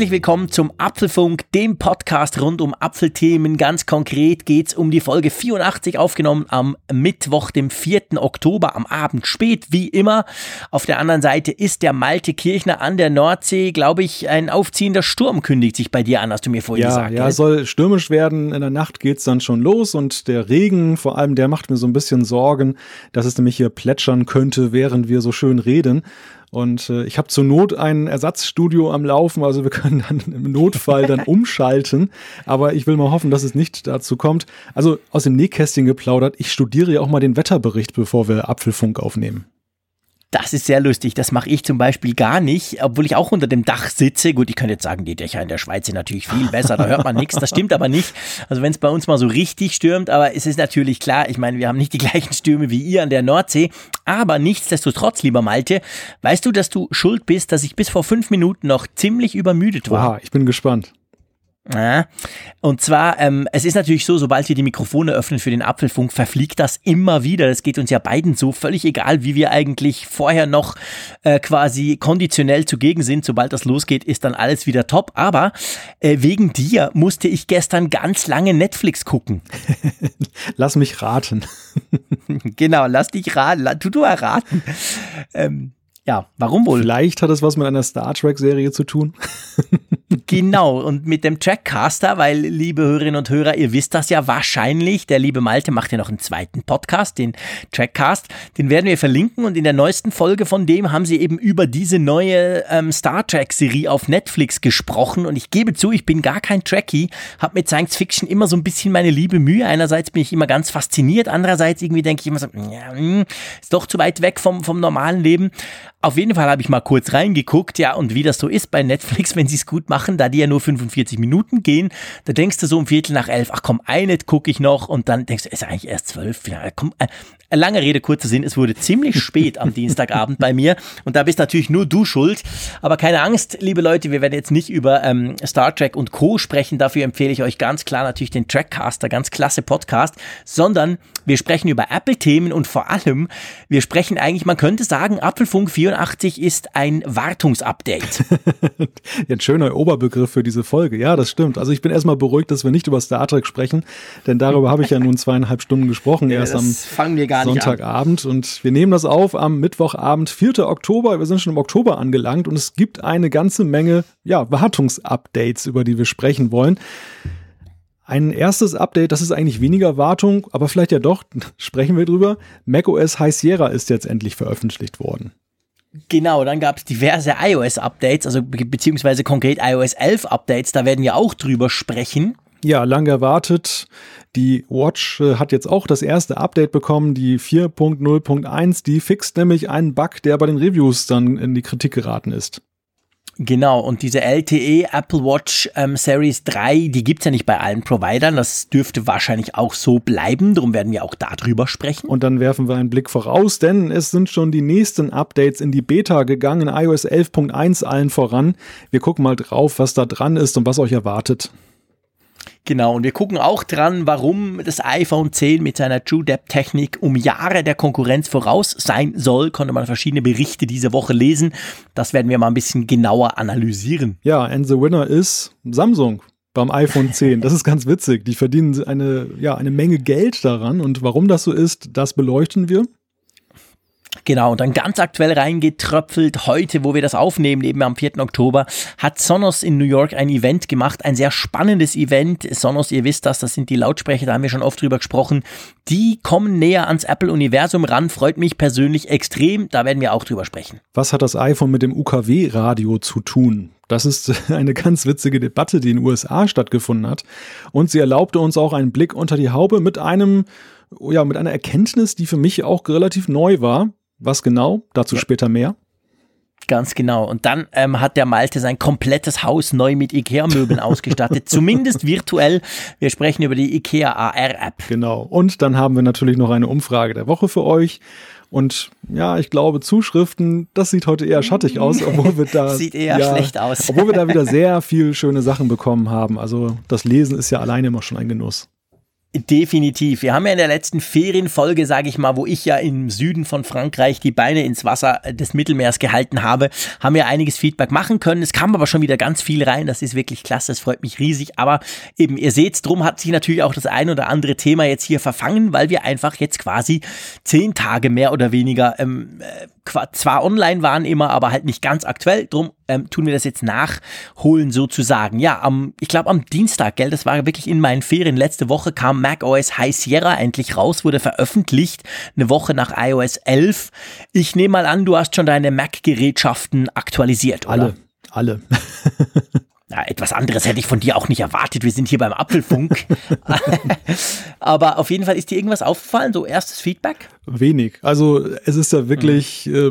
Herzlich willkommen zum Apfelfunk, dem Podcast rund um Apfelthemen. Ganz konkret geht es um die Folge 84, aufgenommen am Mittwoch, dem 4. Oktober, am Abend spät, wie immer. Auf der anderen Seite ist der Malte Kirchner an der Nordsee, glaube ich, ein aufziehender Sturm kündigt sich bei dir an, hast du mir vorhin ja, gesagt. Ja, soll stürmisch werden. In der Nacht geht es dann schon los und der Regen, vor allem, der macht mir so ein bisschen Sorgen, dass es nämlich hier plätschern könnte, während wir so schön reden. Und äh, ich habe zur Not ein Ersatzstudio am Laufen, also wir können dann im Notfall dann umschalten. Aber ich will mal hoffen, dass es nicht dazu kommt. Also aus dem Nähkästchen geplaudert, ich studiere ja auch mal den Wetterbericht, bevor wir Apfelfunk aufnehmen. Das ist sehr lustig. Das mache ich zum Beispiel gar nicht, obwohl ich auch unter dem Dach sitze. Gut, ich könnte jetzt sagen, die Dächer in der Schweiz sind natürlich viel besser, da hört man nichts. Das stimmt aber nicht. Also wenn es bei uns mal so richtig stürmt, aber es ist natürlich klar, ich meine, wir haben nicht die gleichen Stürme wie ihr an der Nordsee. Aber nichtsdestotrotz, lieber Malte, weißt du, dass du schuld bist, dass ich bis vor fünf Minuten noch ziemlich übermüdet war? Aha, ich bin gespannt. Ja. Und zwar, ähm, es ist natürlich so, sobald wir die Mikrofone öffnen für den Apfelfunk, verfliegt das immer wieder. Das geht uns ja beiden so, völlig egal, wie wir eigentlich vorher noch äh, quasi konditionell zugegen sind. Sobald das losgeht, ist dann alles wieder top. Aber äh, wegen dir musste ich gestern ganz lange Netflix gucken. lass mich raten. genau, lass dich raten. Tu du erraten. Ähm, ja, warum wohl? Vielleicht hat es was mit einer Star Trek-Serie zu tun. Genau, und mit dem Trackcaster, weil, liebe Hörerinnen und Hörer, ihr wisst das ja wahrscheinlich, der liebe Malte macht ja noch einen zweiten Podcast, den Trackcast, den werden wir verlinken und in der neuesten Folge von dem haben sie eben über diese neue ähm, Star Trek-Serie auf Netflix gesprochen und ich gebe zu, ich bin gar kein Trekkie, habe mit Science Fiction immer so ein bisschen meine liebe Mühe. Einerseits bin ich immer ganz fasziniert, andererseits irgendwie denke ich immer so, ja, hm, ist doch zu weit weg vom, vom normalen Leben. Auf jeden Fall habe ich mal kurz reingeguckt, ja, und wie das so ist bei Netflix, wenn sie es gut machen, da die ja nur 45 Minuten gehen, da denkst du so um Viertel nach elf, ach komm, eine gucke ich noch und dann denkst du, ist eigentlich erst zwölf, ja, komm, äh, lange Rede, kurzer Sinn, es wurde ziemlich spät am Dienstagabend bei mir und da bist natürlich nur du schuld, aber keine Angst, liebe Leute, wir werden jetzt nicht über ähm, Star Trek und Co. sprechen, dafür empfehle ich euch ganz klar natürlich den Trackcaster, ganz klasse Podcast, sondern wir sprechen über Apple-Themen und vor allem, wir sprechen eigentlich, man könnte sagen, Apfelfunk 84 ist ein Wartungsupdate. ein schöner Oberbegriff für diese Folge. Ja, das stimmt. Also ich bin erstmal beruhigt, dass wir nicht über Star Trek sprechen, denn darüber habe ich ja nun zweieinhalb Stunden gesprochen, erst am Sonntagabend. Und wir nehmen das auf am Mittwochabend, 4. Oktober. Wir sind schon im Oktober angelangt und es gibt eine ganze Menge ja, Wartungsupdates, über die wir sprechen wollen. Ein erstes Update, das ist eigentlich weniger Wartung, aber vielleicht ja doch, sprechen wir drüber. macOS High Sierra ist jetzt endlich veröffentlicht worden. Genau, dann gab es diverse iOS-Updates, also be beziehungsweise konkret iOS 11 Updates, da werden wir auch drüber sprechen. Ja, lange erwartet. Die Watch äh, hat jetzt auch das erste Update bekommen, die 4.0.1. Die fixt nämlich einen Bug, der bei den Reviews dann in die Kritik geraten ist. Genau, und diese LTE Apple Watch ähm, Series 3, die gibt's ja nicht bei allen Providern. Das dürfte wahrscheinlich auch so bleiben. Darum werden wir auch darüber sprechen. Und dann werfen wir einen Blick voraus, denn es sind schon die nächsten Updates in die Beta gegangen, iOS 11.1 allen voran. Wir gucken mal drauf, was da dran ist und was euch erwartet. Genau, und wir gucken auch dran, warum das iPhone 10 mit seiner True Depth Technik um Jahre der Konkurrenz voraus sein soll. Konnte man verschiedene Berichte diese Woche lesen. Das werden wir mal ein bisschen genauer analysieren. Ja, and the winner ist Samsung beim iPhone 10. Das ist ganz witzig. Die verdienen eine, ja, eine Menge Geld daran. Und warum das so ist, das beleuchten wir. Genau, und dann ganz aktuell reingetröpfelt, heute, wo wir das aufnehmen, eben am 4. Oktober, hat Sonos in New York ein Event gemacht, ein sehr spannendes Event. Sonos, ihr wisst das, das sind die Lautsprecher, da haben wir schon oft drüber gesprochen. Die kommen näher ans Apple-Universum ran, freut mich persönlich extrem, da werden wir auch drüber sprechen. Was hat das iPhone mit dem UKW-Radio zu tun? Das ist eine ganz witzige Debatte, die in den USA stattgefunden hat. Und sie erlaubte uns auch einen Blick unter die Haube mit einem, ja, mit einer Erkenntnis, die für mich auch relativ neu war. Was genau? Dazu ja. später mehr. Ganz genau. Und dann ähm, hat der Malte sein komplettes Haus neu mit IKEA-Möbeln ausgestattet, zumindest virtuell. Wir sprechen über die IKEA AR-App. Genau. Und dann haben wir natürlich noch eine Umfrage der Woche für euch. Und ja, ich glaube, Zuschriften, das sieht heute eher schattig aus, obwohl wir da. sieht eher ja, schlecht aus. obwohl wir da wieder sehr viel schöne Sachen bekommen haben. Also das Lesen ist ja alleine immer schon ein Genuss. Definitiv. Wir haben ja in der letzten Ferienfolge, sage ich mal, wo ich ja im Süden von Frankreich die Beine ins Wasser des Mittelmeers gehalten habe, haben wir einiges Feedback machen können. Es kam aber schon wieder ganz viel rein. Das ist wirklich klasse. Das freut mich riesig. Aber eben, ihr seht, drum hat sich natürlich auch das ein oder andere Thema jetzt hier verfangen, weil wir einfach jetzt quasi zehn Tage mehr oder weniger ähm, äh, zwar online waren immer, aber halt nicht ganz aktuell. Drum ähm, tun wir das jetzt nachholen sozusagen. Ja, am, ich glaube am Dienstag, gell, das war wirklich in meinen Ferien. Letzte Woche kam macOS High Sierra endlich raus, wurde veröffentlicht, eine Woche nach iOS 11. Ich nehme mal an, du hast schon deine Mac-Gerätschaften aktualisiert, oder? Alle, alle. Ja, etwas anderes hätte ich von dir auch nicht erwartet. Wir sind hier beim Apfelfunk. Aber auf jeden Fall ist dir irgendwas aufgefallen, so erstes Feedback? Wenig. Also es ist ja wirklich mhm. äh,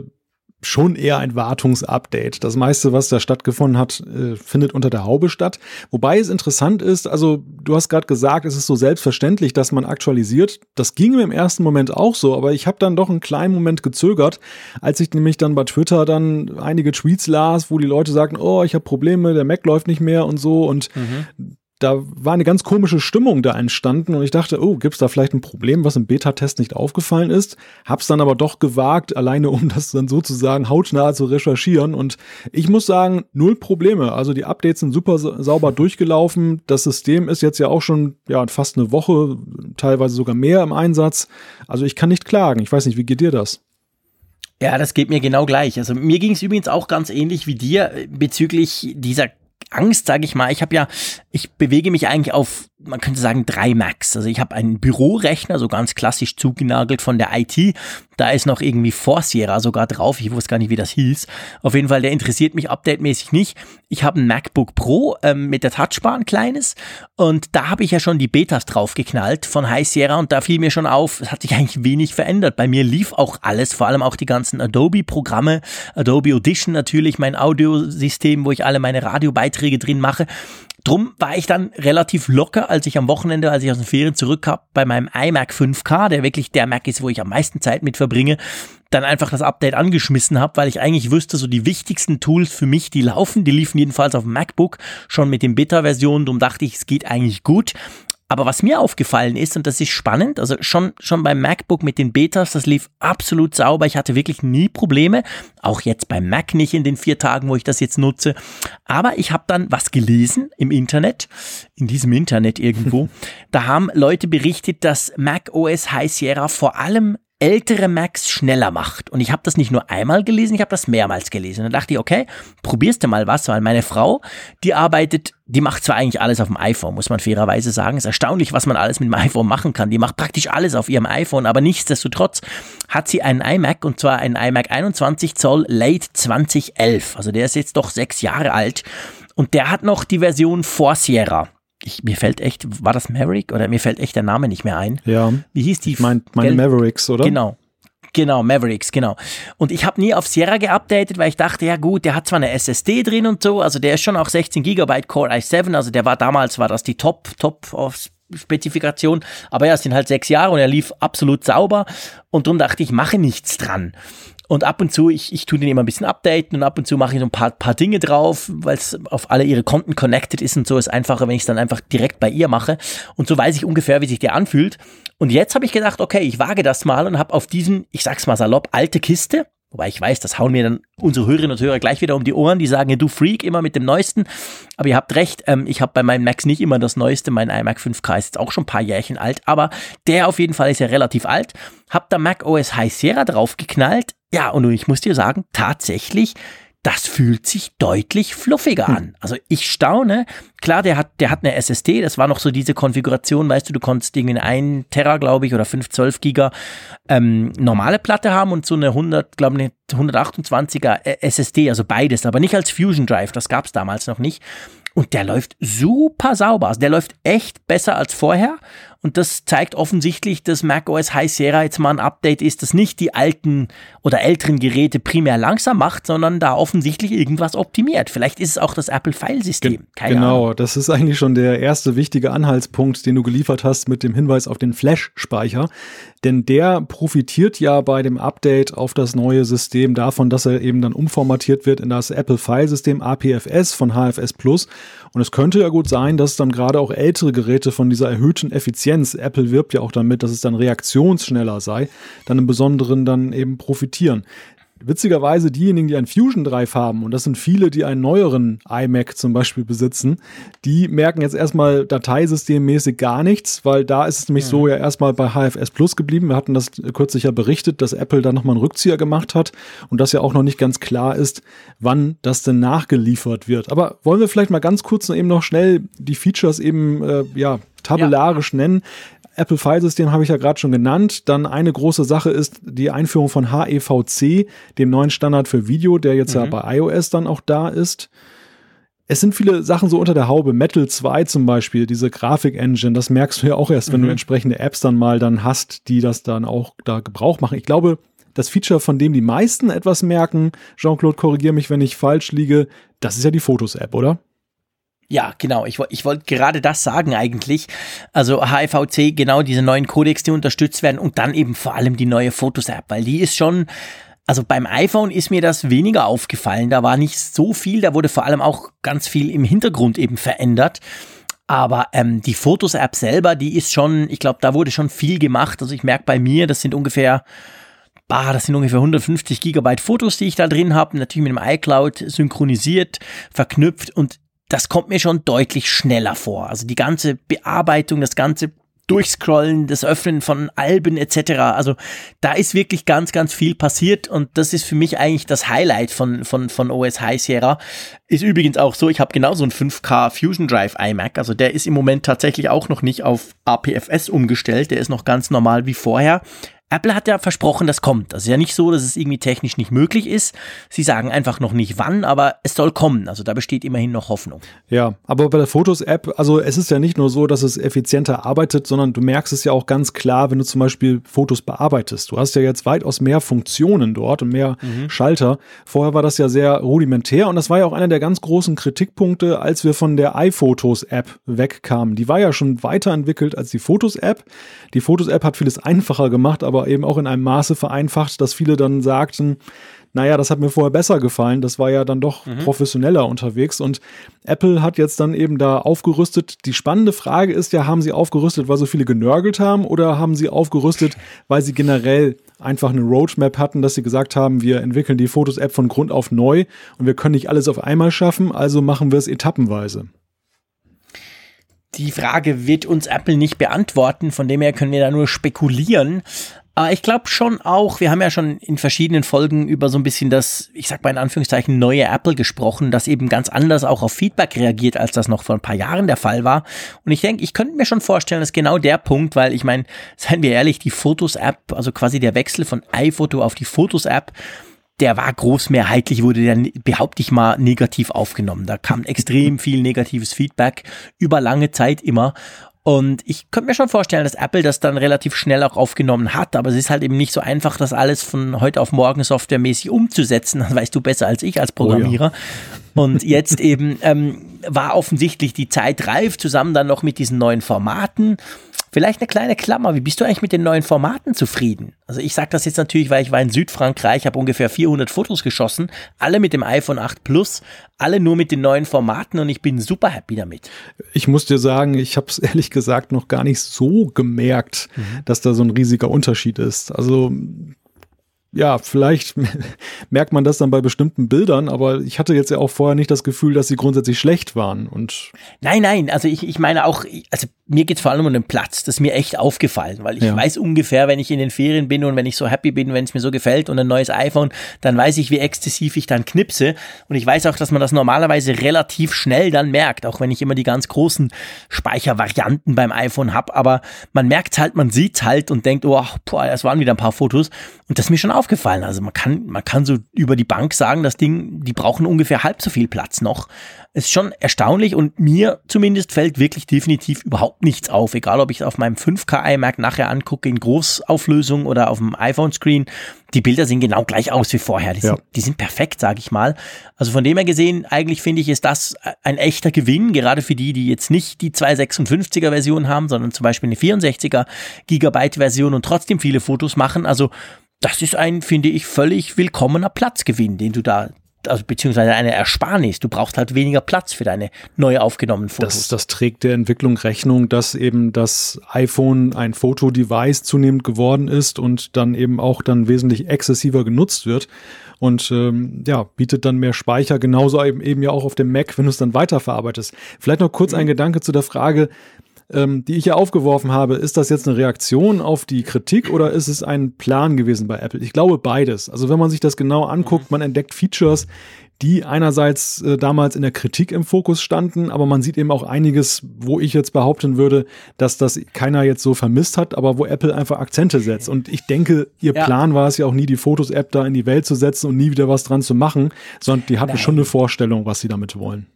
schon eher ein Wartungsupdate. Das meiste, was da stattgefunden hat, äh, findet unter der Haube statt. Wobei es interessant ist, also du hast gerade gesagt, es ist so selbstverständlich, dass man aktualisiert. Das ging mir im ersten Moment auch so, aber ich habe dann doch einen kleinen Moment gezögert, als ich nämlich dann bei Twitter dann einige Tweets las, wo die Leute sagten, oh, ich habe Probleme, der Mac läuft nicht mehr und so und mhm da war eine ganz komische Stimmung da entstanden und ich dachte, oh, gibt's da vielleicht ein Problem, was im Beta-Test nicht aufgefallen ist? Hab's dann aber doch gewagt, alleine um das dann sozusagen hautnah zu recherchieren und ich muss sagen, null Probleme. Also die Updates sind super sauber durchgelaufen. Das System ist jetzt ja auch schon ja fast eine Woche, teilweise sogar mehr im Einsatz. Also ich kann nicht klagen. Ich weiß nicht, wie geht dir das? Ja, das geht mir genau gleich. Also mir ging es übrigens auch ganz ähnlich wie dir bezüglich dieser Angst, sage ich mal. Ich habe ja, ich bewege mich eigentlich auf man könnte sagen, drei Macs. Also ich habe einen Bürorechner, so ganz klassisch zugenagelt von der IT. Da ist noch irgendwie Forciera sogar drauf. Ich wusste gar nicht, wie das hieß. Auf jeden Fall, der interessiert mich updatemäßig nicht. Ich habe ein MacBook Pro ähm, mit der Touchbar, ein kleines. Und da habe ich ja schon die Betas draufgeknallt von High Sierra. Und da fiel mir schon auf, es hat sich eigentlich wenig verändert. Bei mir lief auch alles, vor allem auch die ganzen Adobe-Programme. Adobe Audition natürlich, mein Audiosystem, wo ich alle meine Radiobeiträge drin mache. Drum war ich dann relativ locker, als ich am Wochenende, als ich aus den Ferien zurück habe, bei meinem iMac 5K, der wirklich der Mac ist, wo ich am meisten Zeit mit verbringe, dann einfach das Update angeschmissen habe, weil ich eigentlich wüsste, so die wichtigsten Tools für mich, die laufen, die liefen jedenfalls auf dem MacBook schon mit den Beta-Versionen, darum dachte ich, es geht eigentlich gut. Aber was mir aufgefallen ist, und das ist spannend, also schon, schon beim MacBook mit den Betas, das lief absolut sauber. Ich hatte wirklich nie Probleme. Auch jetzt beim Mac nicht in den vier Tagen, wo ich das jetzt nutze. Aber ich habe dann was gelesen im Internet, in diesem Internet irgendwo. da haben Leute berichtet, dass Mac OS High Sierra vor allem ältere Macs schneller macht. Und ich habe das nicht nur einmal gelesen, ich habe das mehrmals gelesen. Und dann dachte ich, okay, probierst du mal was, weil meine Frau, die arbeitet, die macht zwar eigentlich alles auf dem iPhone, muss man fairerweise sagen. Es ist erstaunlich, was man alles mit dem iPhone machen kann. Die macht praktisch alles auf ihrem iPhone, aber nichtsdestotrotz hat sie einen iMac und zwar einen iMac 21 Zoll Late 2011. Also der ist jetzt doch sechs Jahre alt. Und der hat noch die Version vor Sierra ich, mir fällt echt, war das Maverick oder mir fällt echt der Name nicht mehr ein. Ja. Wie hieß die? Ich mein, meine Mavericks, oder? Genau. Genau, Mavericks, genau. Und ich habe nie auf Sierra geupdatet, weil ich dachte, ja gut, der hat zwar eine SSD drin und so, also der ist schon auch 16 GB Core i7, also der war damals, war das die Top, Top Spezifikation, aber ja, es sind halt sechs Jahre und er lief absolut sauber und darum dachte ich, mache nichts dran. Und ab und zu, ich, ich tue den immer ein bisschen updaten und ab und zu mache ich so ein paar, paar Dinge drauf, weil es auf alle ihre Konten connected ist und so ist einfacher, wenn ich es dann einfach direkt bei ihr mache. Und so weiß ich ungefähr, wie sich der anfühlt. Und jetzt habe ich gedacht, okay, ich wage das mal und habe auf diesen, ich sag's mal salopp, alte Kiste, Wobei ich weiß, das hauen mir dann unsere Hörerinnen und Hörer gleich wieder um die Ohren. Die sagen, ja, du Freak, immer mit dem Neuesten. Aber ihr habt recht, ähm, ich habe bei meinen Macs nicht immer das Neueste. Mein iMac 5K ist jetzt auch schon ein paar Jährchen alt. Aber der auf jeden Fall ist ja relativ alt. Hab da Mac OS High Sierra draufgeknallt. Ja, und ich muss dir sagen, tatsächlich, das fühlt sich deutlich fluffiger hm. an. Also ich staune. Klar, der hat, der hat eine SSD. Das war noch so diese Konfiguration, weißt du, du konntest irgendwie ein Terra, glaube ich, oder 512 Giga ähm, normale Platte haben und so eine 100, glaube ich, 128er SSD, also beides, aber nicht als Fusion Drive. Das gab es damals noch nicht. Und der läuft super sauber. Also der läuft echt besser als vorher. Und das zeigt offensichtlich, dass macOS High Sierra jetzt mal ein Update ist, das nicht die alten oder älteren Geräte primär langsam macht, sondern da offensichtlich irgendwas optimiert. Vielleicht ist es auch das Apple File-System. Ge genau, Ahnung. das ist eigentlich schon der erste wichtige Anhaltspunkt, den du geliefert hast mit dem Hinweis auf den Flash-Speicher. Denn der profitiert ja bei dem Update auf das neue System davon, dass er eben dann umformatiert wird in das Apple File-System APFS von HFS Plus. Und es könnte ja gut sein, dass dann gerade auch ältere Geräte von dieser erhöhten Effizienz, Apple wirbt ja auch damit, dass es dann reaktionsschneller sei, dann im Besonderen dann eben profitieren. Witzigerweise diejenigen, die ein Fusion Drive haben, und das sind viele, die einen neueren iMac zum Beispiel besitzen, die merken jetzt erstmal dateisystemmäßig gar nichts, weil da ist es nämlich ja. so ja erstmal bei HFS Plus geblieben. Wir hatten das kürzlich ja berichtet, dass Apple da nochmal einen Rückzieher gemacht hat und dass ja auch noch nicht ganz klar ist, wann das denn nachgeliefert wird. Aber wollen wir vielleicht mal ganz kurz eben noch schnell die Features eben, äh, ja, tabellarisch ja. nennen. Apple File-System habe ich ja gerade schon genannt. Dann eine große Sache ist die Einführung von HEVC, dem neuen Standard für Video, der jetzt mhm. ja bei iOS dann auch da ist. Es sind viele Sachen so unter der Haube. Metal 2 zum Beispiel, diese Grafik-Engine, das merkst du ja auch erst, wenn mhm. du entsprechende Apps dann mal dann hast, die das dann auch da Gebrauch machen. Ich glaube, das Feature, von dem die meisten etwas merken, Jean-Claude, korrigiere mich, wenn ich falsch liege, das ist ja die Fotos-App, oder? Ja, genau. Ich, ich wollte gerade das sagen eigentlich. Also HIVC, genau diese neuen Codecs, die unterstützt werden und dann eben vor allem die neue Fotos-App, weil die ist schon, also beim iPhone ist mir das weniger aufgefallen. Da war nicht so viel, da wurde vor allem auch ganz viel im Hintergrund eben verändert. Aber ähm, die Fotos-App selber, die ist schon, ich glaube, da wurde schon viel gemacht. Also ich merke bei mir, das sind ungefähr bah, das sind ungefähr 150 Gigabyte Fotos, die ich da drin habe, natürlich mit dem iCloud synchronisiert, verknüpft und das kommt mir schon deutlich schneller vor. Also die ganze Bearbeitung, das ganze Durchscrollen, das Öffnen von Alben etc. Also da ist wirklich ganz, ganz viel passiert und das ist für mich eigentlich das Highlight von, von, von OS High Sierra. Ist übrigens auch so, ich habe genauso einen 5K Fusion Drive iMac, also der ist im Moment tatsächlich auch noch nicht auf APFS umgestellt, der ist noch ganz normal wie vorher. Apple hat ja versprochen, das kommt. Das ist ja nicht so, dass es irgendwie technisch nicht möglich ist. Sie sagen einfach noch nicht wann, aber es soll kommen. Also da besteht immerhin noch Hoffnung. Ja, aber bei der Fotos-App, also es ist ja nicht nur so, dass es effizienter arbeitet, sondern du merkst es ja auch ganz klar, wenn du zum Beispiel Fotos bearbeitest. Du hast ja jetzt weitaus mehr Funktionen dort und mehr mhm. Schalter. Vorher war das ja sehr rudimentär und das war ja auch einer der ganz großen Kritikpunkte, als wir von der iPhotos-App wegkamen. Die war ja schon weiterentwickelt als die Fotos-App. Die Fotos-App hat vieles einfacher gemacht, aber aber eben auch in einem Maße vereinfacht, dass viele dann sagten, naja, das hat mir vorher besser gefallen, das war ja dann doch mhm. professioneller unterwegs und Apple hat jetzt dann eben da aufgerüstet. Die spannende Frage ist ja, haben sie aufgerüstet, weil so viele genörgelt haben oder haben sie aufgerüstet, weil sie generell einfach eine Roadmap hatten, dass sie gesagt haben, wir entwickeln die Fotos-App von Grund auf neu und wir können nicht alles auf einmal schaffen, also machen wir es etappenweise. Die Frage wird uns Apple nicht beantworten, von dem her können wir da nur spekulieren. Aber ich glaube schon auch, wir haben ja schon in verschiedenen Folgen über so ein bisschen das, ich sag mal in Anführungszeichen, neue Apple gesprochen, das eben ganz anders auch auf Feedback reagiert, als das noch vor ein paar Jahren der Fall war. Und ich denke, ich könnte mir schon vorstellen, dass genau der Punkt, weil ich meine, seien wir ehrlich, die Fotos-App, also quasi der Wechsel von iPhoto auf die Fotos-App, der war großmehrheitlich, wurde der, behaupte ich mal, negativ aufgenommen. Da kam extrem viel negatives Feedback über lange Zeit immer. Und ich könnte mir schon vorstellen, dass Apple das dann relativ schnell auch aufgenommen hat, aber es ist halt eben nicht so einfach, das alles von heute auf morgen softwaremäßig umzusetzen. Das weißt du besser als ich als Programmierer. Oh ja. Und jetzt eben ähm, war offensichtlich die Zeit reif, zusammen dann noch mit diesen neuen Formaten. Vielleicht eine kleine Klammer, wie bist du eigentlich mit den neuen Formaten zufrieden? Also ich sage das jetzt natürlich, weil ich war in Südfrankreich, habe ungefähr 400 Fotos geschossen, alle mit dem iPhone 8 Plus, alle nur mit den neuen Formaten und ich bin super happy damit. Ich muss dir sagen, ich habe es ehrlich gesagt noch gar nicht so gemerkt, mhm. dass da so ein riesiger Unterschied ist. Also ja, vielleicht merkt man das dann bei bestimmten Bildern, aber ich hatte jetzt ja auch vorher nicht das Gefühl, dass sie grundsätzlich schlecht waren. Und nein, nein, also ich, ich meine auch, also mir geht es vor allem um den Platz. Das ist mir echt aufgefallen, weil ich ja. weiß ungefähr, wenn ich in den Ferien bin und wenn ich so happy bin, wenn es mir so gefällt und ein neues iPhone, dann weiß ich, wie exzessiv ich dann knipse. Und ich weiß auch, dass man das normalerweise relativ schnell dann merkt, auch wenn ich immer die ganz großen Speichervarianten beim iPhone habe. Aber man merkt halt, man sieht halt und denkt, oh, boah, das waren wieder ein paar Fotos. Und das ist mir schon aufgefallen. Also man kann, man kann so über die Bank sagen, das Ding, die brauchen ungefähr halb so viel Platz noch. Ist schon erstaunlich und mir zumindest fällt wirklich definitiv überhaupt nichts auf. Egal, ob ich es auf meinem 5K iMac nachher angucke in Großauflösung oder auf dem iPhone-Screen. Die Bilder sehen genau gleich aus wie vorher. Die, ja. sind, die sind perfekt, sage ich mal. Also von dem her gesehen, eigentlich finde ich, ist das ein echter Gewinn, gerade für die, die jetzt nicht die 256er Version haben, sondern zum Beispiel eine 64er Gigabyte Version und trotzdem viele Fotos machen. Also das ist ein, finde ich, völlig willkommener Platzgewinn, den du da also beziehungsweise eine Ersparnis. Du brauchst halt weniger Platz für deine neu aufgenommenen Fotos. Das, das trägt der Entwicklung Rechnung, dass eben das iPhone ein Fotodevice zunehmend geworden ist und dann eben auch dann wesentlich exzessiver genutzt wird und ähm, ja, bietet dann mehr Speicher, genauso eben, eben ja auch auf dem Mac, wenn du es dann weiterverarbeitest. Vielleicht noch kurz ein mhm. Gedanke zu der Frage, ähm, die ich ja aufgeworfen habe, ist das jetzt eine Reaktion auf die Kritik oder ist es ein Plan gewesen bei Apple? Ich glaube beides. Also wenn man sich das genau anguckt, man entdeckt Features, die einerseits äh, damals in der Kritik im Fokus standen, aber man sieht eben auch einiges, wo ich jetzt behaupten würde, dass das keiner jetzt so vermisst hat, aber wo Apple einfach Akzente setzt. Und ich denke, ihr ja. Plan war es ja auch nie, die Fotos-App da in die Welt zu setzen und nie wieder was dran zu machen, sondern die hatten Nein. schon eine Vorstellung, was sie damit wollen.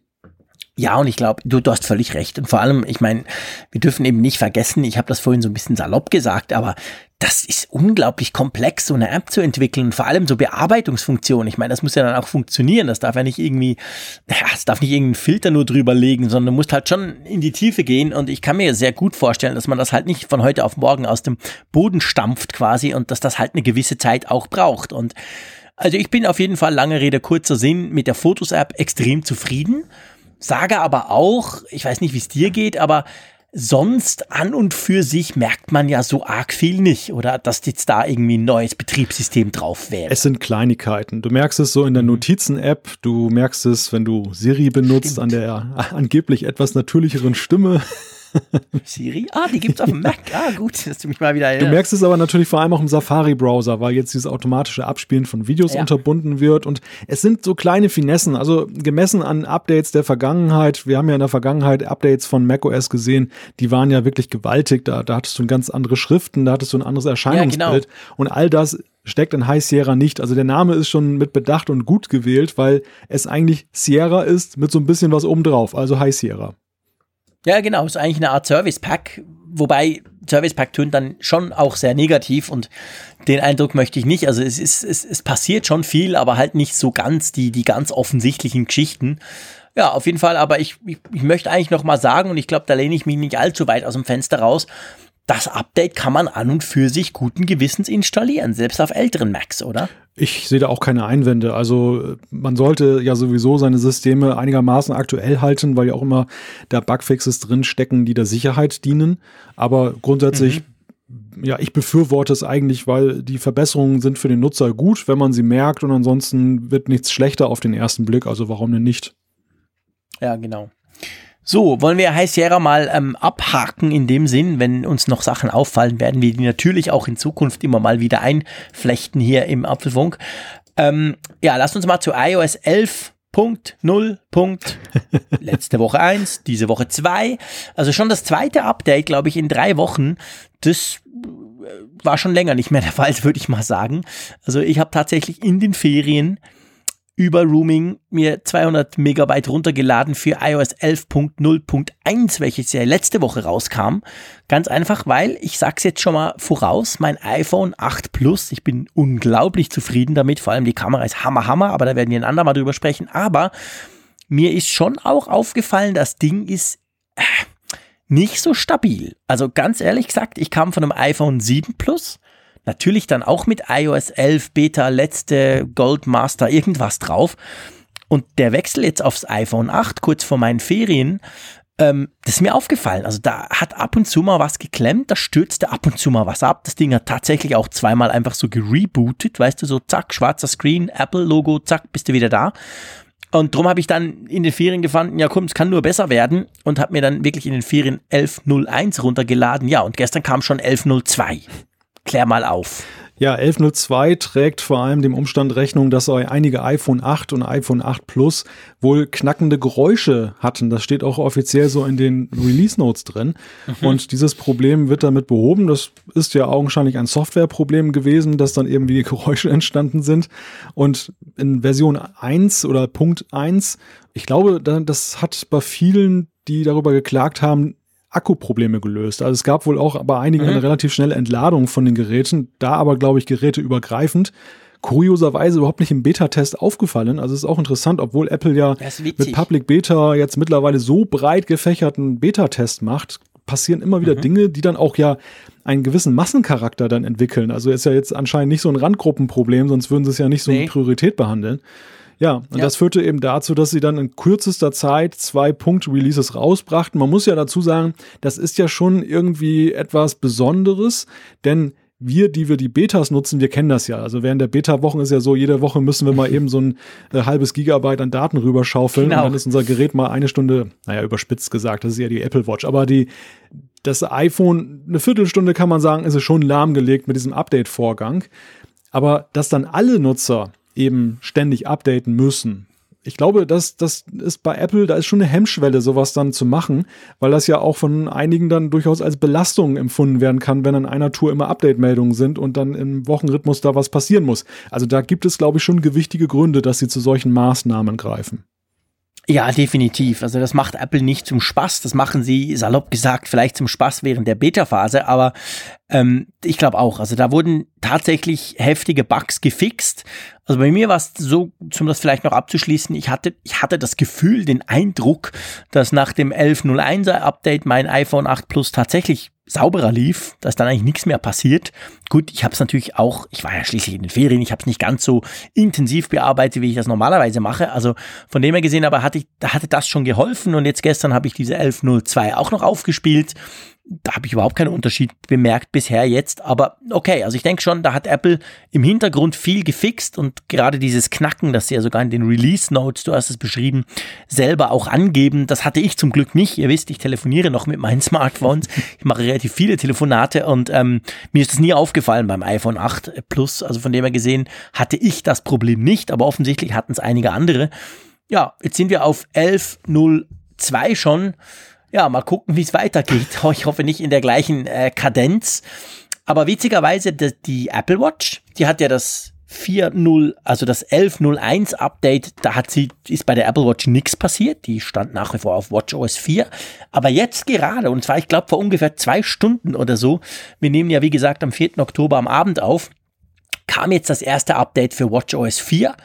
Ja, und ich glaube, du, du hast völlig recht. Und vor allem, ich meine, wir dürfen eben nicht vergessen, ich habe das vorhin so ein bisschen salopp gesagt, aber das ist unglaublich komplex, so eine App zu entwickeln. Vor allem so Bearbeitungsfunktionen. Ich meine, das muss ja dann auch funktionieren. Das darf ja nicht irgendwie, ja, es darf nicht irgendeinen Filter nur drüber legen, sondern du musst halt schon in die Tiefe gehen. Und ich kann mir sehr gut vorstellen, dass man das halt nicht von heute auf morgen aus dem Boden stampft quasi und dass das halt eine gewisse Zeit auch braucht. Und also ich bin auf jeden Fall, lange Rede, kurzer Sinn, mit der Fotos-App extrem zufrieden sage aber auch, ich weiß nicht, wie es dir geht, aber sonst an und für sich merkt man ja so arg viel nicht, oder dass jetzt da irgendwie ein neues Betriebssystem drauf wäre. Es sind Kleinigkeiten. Du merkst es so in der mhm. Notizen-App, du merkst es, wenn du Siri benutzt, Stimmt. an der angeblich etwas natürlicheren Stimme. Siri? Ah, die gibt's auf dem Mac. Ah, gut, dass du mich mal wieder. Du merkst es aber natürlich vor allem auch im Safari-Browser, weil jetzt dieses automatische Abspielen von Videos ja. unterbunden wird. Und es sind so kleine Finessen, also gemessen an Updates der Vergangenheit. Wir haben ja in der Vergangenheit Updates von macOS gesehen, die waren ja wirklich gewaltig. Da, da hattest du ganz andere Schriften, da hattest du ein anderes Erscheinungsbild. Ja, genau. Und all das steckt in High Sierra nicht. Also der Name ist schon mit Bedacht und gut gewählt, weil es eigentlich Sierra ist mit so ein bisschen was obendrauf, also High Sierra. Ja, genau, ist eigentlich eine Art Service Pack, wobei Service Pack tönt dann schon auch sehr negativ und den Eindruck möchte ich nicht. Also es ist, es, es passiert schon viel, aber halt nicht so ganz die, die ganz offensichtlichen Geschichten. Ja, auf jeden Fall, aber ich, ich, ich möchte eigentlich noch mal sagen, und ich glaube, da lehne ich mich nicht allzu weit aus dem Fenster raus, das Update kann man an und für sich guten Gewissens installieren, selbst auf älteren Macs, oder? Ich sehe da auch keine Einwände. Also man sollte ja sowieso seine Systeme einigermaßen aktuell halten, weil ja auch immer da Bugfixes drin stecken, die der Sicherheit dienen. Aber grundsätzlich, mhm. ja, ich befürworte es eigentlich, weil die Verbesserungen sind für den Nutzer gut, wenn man sie merkt und ansonsten wird nichts schlechter auf den ersten Blick. Also warum denn nicht? Ja, genau. So, wollen wir High Sierra mal ähm, abhaken in dem Sinn, wenn uns noch Sachen auffallen, werden wir die natürlich auch in Zukunft immer mal wieder einflechten hier im Apfelfunk. Ähm, ja, lasst uns mal zu iOS 11.0. Punkt. Letzte Woche 1, diese Woche 2. Also schon das zweite Update, glaube ich, in drei Wochen. Das äh, war schon länger nicht mehr der Fall, würde ich mal sagen. Also ich habe tatsächlich in den Ferien über Rooming mir 200 Megabyte runtergeladen für iOS 11.0.1, welches ja letzte Woche rauskam. Ganz einfach, weil ich sag's jetzt schon mal voraus, mein iPhone 8 Plus, ich bin unglaublich zufrieden damit, vor allem die Kamera ist hammer hammer, aber da werden wir ein andermal drüber sprechen, aber mir ist schon auch aufgefallen, das Ding ist äh, nicht so stabil. Also ganz ehrlich gesagt, ich kam von einem iPhone 7 Plus Natürlich dann auch mit iOS 11 Beta, letzte Goldmaster, irgendwas drauf. Und der Wechsel jetzt aufs iPhone 8, kurz vor meinen Ferien, ähm, das ist mir aufgefallen. Also da hat ab und zu mal was geklemmt, da stürzte ab und zu mal was ab. Das Ding hat tatsächlich auch zweimal einfach so gerebootet, weißt du, so zack, schwarzer Screen, Apple-Logo, zack, bist du wieder da. Und darum habe ich dann in den Ferien gefunden, ja komm, es kann nur besser werden und habe mir dann wirklich in den Ferien 11.01 runtergeladen. Ja, und gestern kam schon 11.02. Klär mal auf. Ja, 1102 trägt vor allem dem Umstand Rechnung, dass einige iPhone 8 und iPhone 8 Plus wohl knackende Geräusche hatten. Das steht auch offiziell so in den Release Notes drin. Mhm. Und dieses Problem wird damit behoben. Das ist ja augenscheinlich ein Softwareproblem gewesen, dass dann eben wie Geräusche entstanden sind. Und in Version 1 oder Punkt 1, ich glaube, das hat bei vielen, die darüber geklagt haben, Akkuprobleme gelöst. Also es gab wohl auch bei einigen mhm. eine relativ schnelle Entladung von den Geräten, da aber, glaube ich, geräteübergreifend. Kurioserweise überhaupt nicht im Beta-Test aufgefallen. Also es ist auch interessant, obwohl Apple ja mit Public Beta jetzt mittlerweile so breit gefächerten Beta-Test macht, passieren immer wieder mhm. Dinge, die dann auch ja einen gewissen Massencharakter dann entwickeln. Also ist ja jetzt anscheinend nicht so ein Randgruppenproblem, sonst würden sie es ja nicht so nee. in Priorität behandeln. Ja, und ja. das führte eben dazu, dass sie dann in kürzester Zeit zwei Punkt-Releases rausbrachten. Man muss ja dazu sagen, das ist ja schon irgendwie etwas Besonderes, denn wir, die wir die Betas nutzen, wir kennen das ja. Also während der Beta-Wochen ist ja so, jede Woche müssen wir mal eben so ein äh, halbes Gigabyte an Daten rüberschaufeln genau. und dann ist unser Gerät mal eine Stunde, naja, überspitzt gesagt, das ist ja die Apple Watch, aber die, das iPhone, eine Viertelstunde kann man sagen, ist es schon lahmgelegt mit diesem Update-Vorgang. Aber dass dann alle Nutzer eben ständig updaten müssen. Ich glaube, das, das ist bei Apple, da ist schon eine Hemmschwelle, sowas dann zu machen, weil das ja auch von einigen dann durchaus als Belastung empfunden werden kann, wenn an einer Tour immer Update-Meldungen sind und dann im Wochenrhythmus da was passieren muss. Also da gibt es, glaube ich, schon gewichtige Gründe, dass sie zu solchen Maßnahmen greifen. Ja, definitiv. Also das macht Apple nicht zum Spaß. Das machen sie, salopp gesagt, vielleicht zum Spaß während der Beta-Phase. Aber ähm, ich glaube auch. Also da wurden tatsächlich heftige Bugs gefixt. Also bei mir war es so, um das vielleicht noch abzuschließen, ich hatte, ich hatte das Gefühl, den Eindruck, dass nach dem 11.01er Update mein iPhone 8 Plus tatsächlich sauberer lief, dass dann eigentlich nichts mehr passiert. Gut, ich habe es natürlich auch, ich war ja schließlich in den Ferien, ich habe es nicht ganz so intensiv bearbeitet, wie ich das normalerweise mache. Also von dem her gesehen, aber hatte ich, hatte das schon geholfen und jetzt gestern habe ich diese 11.02 auch noch aufgespielt da habe ich überhaupt keinen Unterschied bemerkt bisher jetzt. Aber okay, also ich denke schon, da hat Apple im Hintergrund viel gefixt und gerade dieses Knacken, das sie ja sogar in den Release Notes, du hast es beschrieben, selber auch angeben, das hatte ich zum Glück nicht. Ihr wisst, ich telefoniere noch mit meinen Smartphones. Ich mache relativ viele Telefonate und ähm, mir ist das nie aufgefallen beim iPhone 8 Plus. Also von dem her gesehen hatte ich das Problem nicht, aber offensichtlich hatten es einige andere. Ja, jetzt sind wir auf 11.02 schon ja, mal gucken, wie es weitergeht. Ich hoffe nicht in der gleichen äh, Kadenz. Aber witzigerweise, die, die Apple Watch, die hat ja das 4.0, also das 11.01 Update, da hat sie, ist bei der Apple Watch nichts passiert. Die stand nach wie vor auf Watch OS 4. Aber jetzt gerade, und zwar, ich glaube, vor ungefähr zwei Stunden oder so, wir nehmen ja, wie gesagt, am 4. Oktober am Abend auf, kam jetzt das erste Update für WatchOS 4.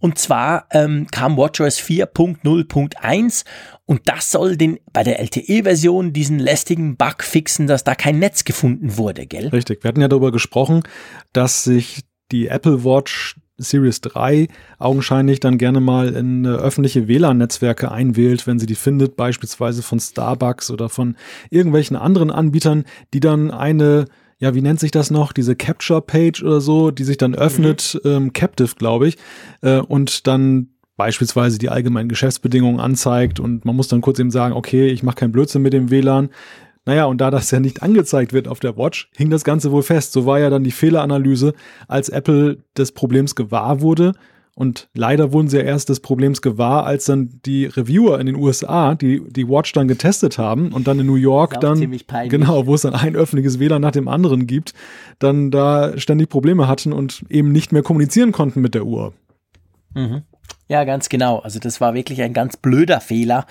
Und zwar ähm, kam WatchOS 4.0.1 und das soll den bei der LTE-Version diesen lästigen Bug fixen, dass da kein Netz gefunden wurde, gell? Richtig. Wir hatten ja darüber gesprochen, dass sich die Apple Watch Series 3 augenscheinlich dann gerne mal in äh, öffentliche WLAN-Netzwerke einwählt, wenn sie die findet, beispielsweise von Starbucks oder von irgendwelchen anderen Anbietern, die dann eine ja, wie nennt sich das noch, diese Capture-Page oder so, die sich dann öffnet, mhm. ähm, Captive, glaube ich, äh, und dann beispielsweise die allgemeinen Geschäftsbedingungen anzeigt und man muss dann kurz eben sagen, okay, ich mache keinen Blödsinn mit dem WLAN. Naja, und da das ja nicht angezeigt wird auf der Watch, hing das Ganze wohl fest. So war ja dann die Fehleranalyse, als Apple des Problems gewahr wurde und leider wurden sie ja erst des Problems gewahr, als dann die Reviewer in den USA, die die Watch dann getestet haben und dann in New York dann, genau, wo es dann ein öffentliches WLAN nach dem anderen gibt, dann da ständig Probleme hatten und eben nicht mehr kommunizieren konnten mit der Uhr. Mhm. Ja, ganz genau. Also das war wirklich ein ganz blöder Fehler.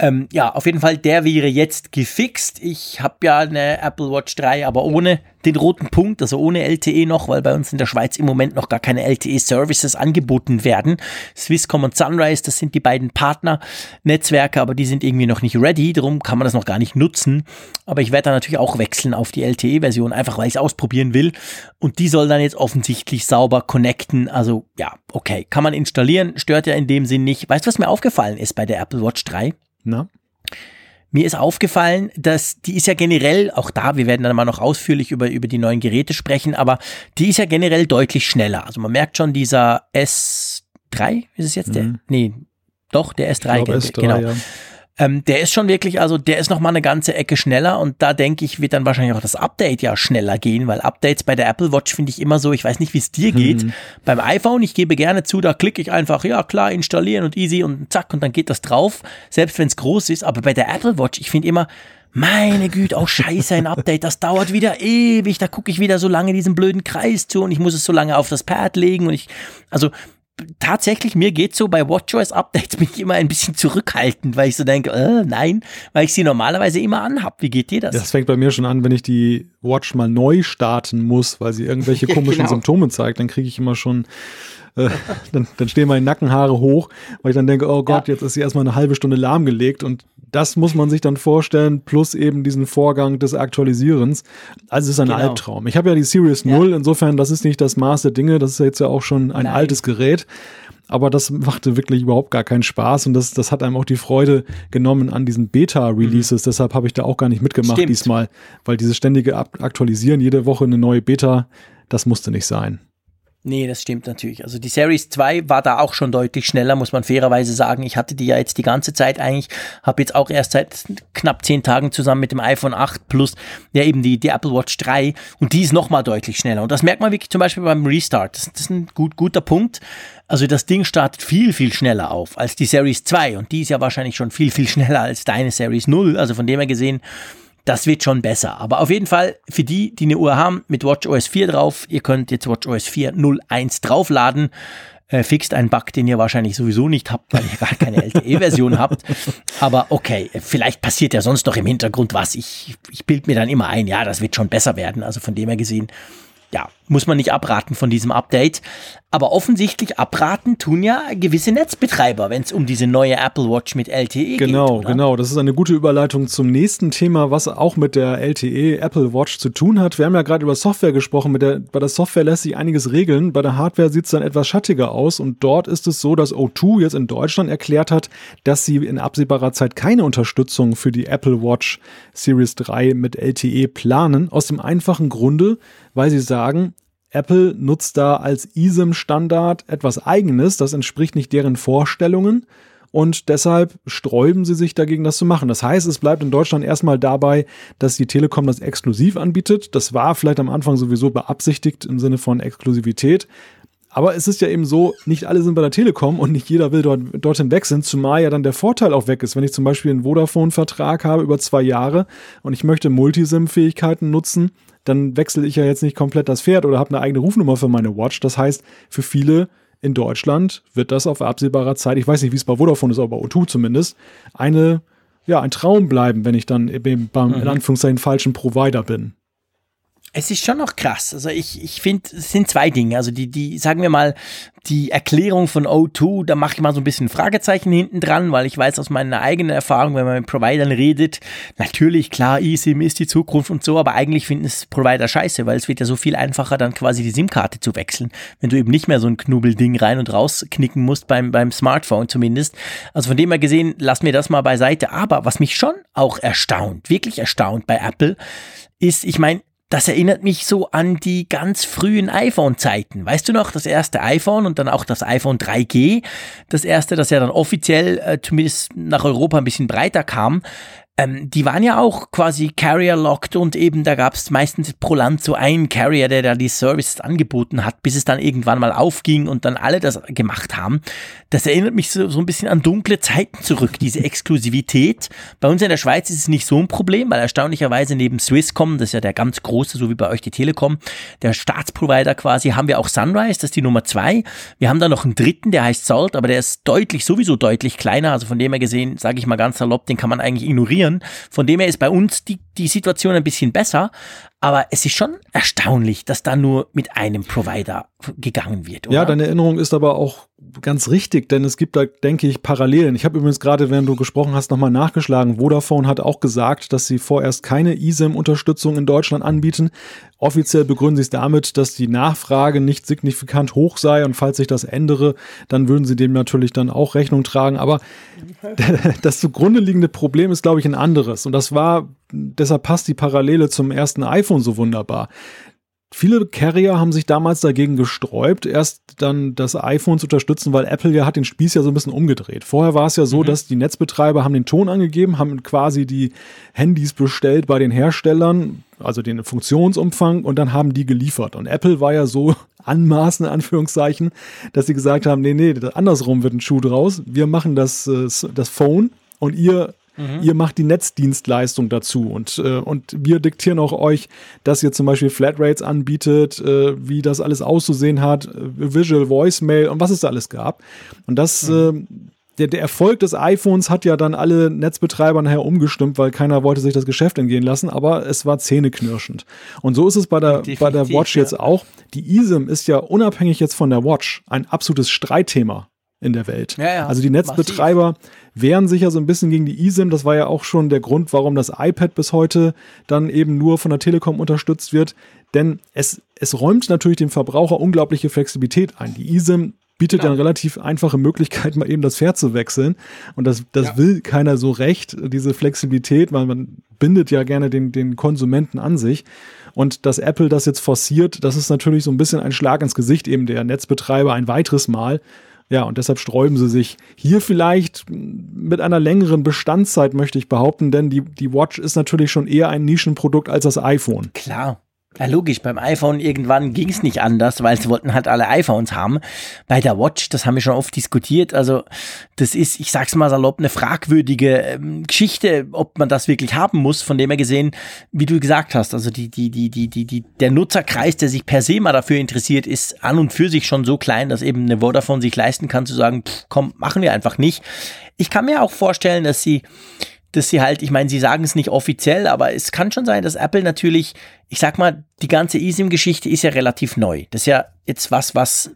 Ähm, ja, auf jeden Fall, der wäre jetzt gefixt. Ich habe ja eine Apple Watch 3, aber ohne den roten Punkt, also ohne LTE noch, weil bei uns in der Schweiz im Moment noch gar keine LTE-Services angeboten werden. Swisscom und Sunrise, das sind die beiden Partner-Netzwerke, aber die sind irgendwie noch nicht ready, darum kann man das noch gar nicht nutzen. Aber ich werde da natürlich auch wechseln auf die LTE-Version, einfach weil ich es ausprobieren will. Und die soll dann jetzt offensichtlich sauber connecten. Also ja, okay, kann man installieren, stört ja in dem Sinn nicht. Weißt du, was mir aufgefallen ist bei der Apple Watch 3? Na? Mir ist aufgefallen, dass die ist ja generell, auch da, wir werden dann mal noch ausführlich über, über die neuen Geräte sprechen, aber die ist ja generell deutlich schneller. Also man merkt schon, dieser S3, ist es jetzt mhm. der? Nee, doch, der S3, glaub, S3 genau. Ja. Ähm, der ist schon wirklich, also der ist noch mal eine ganze Ecke schneller und da denke ich, wird dann wahrscheinlich auch das Update ja schneller gehen, weil Updates bei der Apple Watch finde ich immer so, ich weiß nicht, wie es dir geht. Mhm. Beim iPhone, ich gebe gerne zu, da klicke ich einfach, ja klar, installieren und easy und zack und dann geht das drauf, selbst wenn es groß ist. Aber bei der Apple Watch, ich finde immer, meine Güte, oh scheiße, ein Update, das dauert wieder ewig, da gucke ich wieder so lange diesen blöden Kreis zu und ich muss es so lange auf das Pad legen und ich, also tatsächlich, mir geht so bei WatchOS Updates bin ich immer ein bisschen zurückhaltend, weil ich so denke, äh, nein, weil ich sie normalerweise immer anhab. Wie geht dir das? Das fängt bei mir schon an, wenn ich die Watch mal neu starten muss, weil sie irgendwelche komischen genau. Symptome zeigt, dann kriege ich immer schon äh, dann, dann stehen meine Nackenhaare hoch, weil ich dann denke, oh Gott, ja. jetzt ist sie erstmal eine halbe Stunde lahmgelegt und das muss man sich dann vorstellen, plus eben diesen Vorgang des Aktualisierens. Also es ist ein genau. Albtraum. Ich habe ja die Series ja. 0, insofern, das ist nicht das Maß der Dinge, das ist jetzt ja auch schon ein Nein. altes Gerät. Aber das machte wirklich überhaupt gar keinen Spaß und das, das hat einem auch die Freude genommen an diesen Beta-Releases. Mhm. Deshalb habe ich da auch gar nicht mitgemacht Stimmt. diesmal, weil dieses ständige Aktualisieren, jede Woche eine neue Beta, das musste nicht sein. Nee, das stimmt natürlich. Also die Series 2 war da auch schon deutlich schneller, muss man fairerweise sagen. Ich hatte die ja jetzt die ganze Zeit eigentlich, habe jetzt auch erst seit knapp zehn Tagen zusammen mit dem iPhone 8 Plus, ja eben die, die Apple Watch 3 und die ist nochmal deutlich schneller. Und das merkt man wirklich zum Beispiel beim Restart. Das, das ist ein gut, guter Punkt. Also das Ding startet viel, viel schneller auf als die Series 2 und die ist ja wahrscheinlich schon viel, viel schneller als deine Series 0. Also von dem her gesehen, das wird schon besser. Aber auf jeden Fall für die, die eine Uhr haben mit WatchOS 4 drauf, ihr könnt jetzt WatchOS 4.01 draufladen. Äh, fixt einen Bug, den ihr wahrscheinlich sowieso nicht habt, weil ihr gar keine LTE-Version habt. Aber okay, vielleicht passiert ja sonst noch im Hintergrund was. Ich, ich bild mir dann immer ein, ja, das wird schon besser werden. Also von dem her gesehen, ja, muss man nicht abraten von diesem Update. Aber offensichtlich abraten tun ja gewisse Netzbetreiber, wenn es um diese neue Apple Watch mit LTE genau, geht. Genau, genau. Das ist eine gute Überleitung zum nächsten Thema, was auch mit der LTE Apple Watch zu tun hat. Wir haben ja gerade über Software gesprochen. Mit der, bei der Software lässt sich einiges regeln. Bei der Hardware sieht es dann etwas schattiger aus. Und dort ist es so, dass O2 jetzt in Deutschland erklärt hat, dass sie in absehbarer Zeit keine Unterstützung für die Apple Watch Series 3 mit LTE planen. Aus dem einfachen Grunde, weil sie sagen, Apple nutzt da als eSIM-Standard etwas Eigenes, das entspricht nicht deren Vorstellungen und deshalb sträuben sie sich dagegen, das zu machen. Das heißt, es bleibt in Deutschland erstmal dabei, dass die Telekom das exklusiv anbietet. Das war vielleicht am Anfang sowieso beabsichtigt im Sinne von Exklusivität. Aber es ist ja eben so, nicht alle sind bei der Telekom und nicht jeder will dort, dorthin wechseln, zumal ja dann der Vorteil auch weg ist. Wenn ich zum Beispiel einen Vodafone-Vertrag habe über zwei Jahre und ich möchte Multisim-Fähigkeiten nutzen, dann wechsle ich ja jetzt nicht komplett das Pferd oder habe eine eigene Rufnummer für meine Watch. Das heißt, für viele in Deutschland wird das auf absehbarer Zeit, ich weiß nicht, wie es bei Vodafone ist, aber bei O2 zumindest, eine, ja, ein Traum bleiben, wenn ich dann eben beim, mhm. in Anführungszeichen, falschen Provider bin. Es ist schon noch krass. Also ich, ich finde, es sind zwei Dinge. Also die, die, sagen wir mal, die Erklärung von O2, da mache ich mal so ein bisschen Fragezeichen hinten dran, weil ich weiß aus meiner eigenen Erfahrung, wenn man mit Providern redet, natürlich, klar, eSIM ist die Zukunft und so, aber eigentlich finden es Provider scheiße, weil es wird ja so viel einfacher, dann quasi die SIM-Karte zu wechseln, wenn du eben nicht mehr so ein Knubbelding rein und raus knicken musst beim, beim Smartphone zumindest. Also von dem her gesehen, lass mir das mal beiseite. Aber was mich schon auch erstaunt, wirklich erstaunt bei Apple, ist, ich meine, das erinnert mich so an die ganz frühen iPhone-Zeiten. Weißt du noch, das erste iPhone und dann auch das iPhone 3G, das erste, das ja dann offiziell äh, zumindest nach Europa ein bisschen breiter kam ähm, die waren ja auch quasi Carrier-locked und eben da gab es meistens pro Land so einen Carrier, der da die Services angeboten hat, bis es dann irgendwann mal aufging und dann alle das gemacht haben. Das erinnert mich so, so ein bisschen an dunkle Zeiten zurück, diese Exklusivität. Bei uns in der Schweiz ist es nicht so ein Problem, weil erstaunlicherweise neben Swisscom, das ist ja der ganz große, so wie bei euch die Telekom, der Staatsprovider quasi, haben wir auch Sunrise, das ist die Nummer zwei. Wir haben da noch einen dritten, der heißt Salt, aber der ist deutlich, sowieso deutlich kleiner, also von dem her gesehen, sage ich mal ganz salopp, den kann man eigentlich ignorieren funktionieren. Von dem her ist bei uns die, die Situation ein bisschen besser. Aber es ist schon erstaunlich, dass da nur mit einem Provider gegangen wird. Oder? Ja, deine Erinnerung ist aber auch ganz richtig, denn es gibt da, denke ich, Parallelen. Ich habe übrigens gerade, während du gesprochen hast, nochmal nachgeschlagen. Vodafone hat auch gesagt, dass sie vorerst keine eSIM-Unterstützung in Deutschland anbieten. Offiziell begründen sie es damit, dass die Nachfrage nicht signifikant hoch sei und falls sich das ändere, dann würden sie dem natürlich dann auch Rechnung tragen. Aber das zugrunde liegende Problem ist, glaube ich, ein anderes. Und das war, deshalb passt die Parallele zum ersten iPhone so wunderbar. Viele Carrier haben sich damals dagegen gesträubt, erst dann das iPhone zu unterstützen, weil Apple ja hat den Spieß ja so ein bisschen umgedreht. Vorher war es ja so, mhm. dass die Netzbetreiber haben den Ton angegeben, haben quasi die Handys bestellt bei den Herstellern, also den Funktionsumfang und dann haben die geliefert. Und Apple war ja so anmaßend, in Anführungszeichen, dass sie gesagt haben, nee, nee, andersrum wird ein Schuh draus. Wir machen das, äh, das Phone und ihr Mhm. Ihr macht die Netzdienstleistung dazu und, äh, und wir diktieren auch euch, dass ihr zum Beispiel Flatrates anbietet, äh, wie das alles auszusehen hat, äh, Visual Voicemail und was es da alles gab. Und das, mhm. äh, der, der Erfolg des iPhones hat ja dann alle Netzbetreiber nachher umgestimmt, weil keiner wollte sich das Geschäft entgehen lassen, aber es war zähneknirschend. Und so ist es bei der, bei der Watch ja. jetzt auch. Die eSIM ist ja unabhängig jetzt von der Watch ein absolutes Streitthema in der Welt. Ja, ja, also die Netzbetreiber massiv. wehren sich ja so ein bisschen gegen die eSIM. Das war ja auch schon der Grund, warum das iPad bis heute dann eben nur von der Telekom unterstützt wird. Denn es, es räumt natürlich dem Verbraucher unglaubliche Flexibilität ein. Die eSIM bietet genau. dann relativ einfache Möglichkeiten, mal eben das Pferd zu wechseln. Und das, das ja. will keiner so recht, diese Flexibilität, weil man bindet ja gerne den, den Konsumenten an sich. Und dass Apple das jetzt forciert, das ist natürlich so ein bisschen ein Schlag ins Gesicht eben der Netzbetreiber ein weiteres Mal. Ja, und deshalb sträuben sie sich hier vielleicht mit einer längeren Bestandszeit, möchte ich behaupten, denn die, die Watch ist natürlich schon eher ein Nischenprodukt als das iPhone. Klar. Ja, logisch, beim iPhone irgendwann ging es nicht anders, weil sie wollten halt alle iPhones haben. Bei der Watch, das haben wir schon oft diskutiert, also das ist, ich sag's mal salopp, eine fragwürdige ähm, Geschichte, ob man das wirklich haben muss, von dem her gesehen, wie du gesagt hast, also die, die, die, die, die, die, der Nutzerkreis, der sich per se mal dafür interessiert, ist an und für sich schon so klein, dass eben eine Vodafone sich leisten kann zu sagen, pff, komm, machen wir einfach nicht. Ich kann mir auch vorstellen, dass sie dass sie halt, ich meine, sie sagen es nicht offiziell, aber es kann schon sein, dass Apple natürlich, ich sag mal, die ganze eSIM-Geschichte ist ja relativ neu. Das ist ja jetzt was, was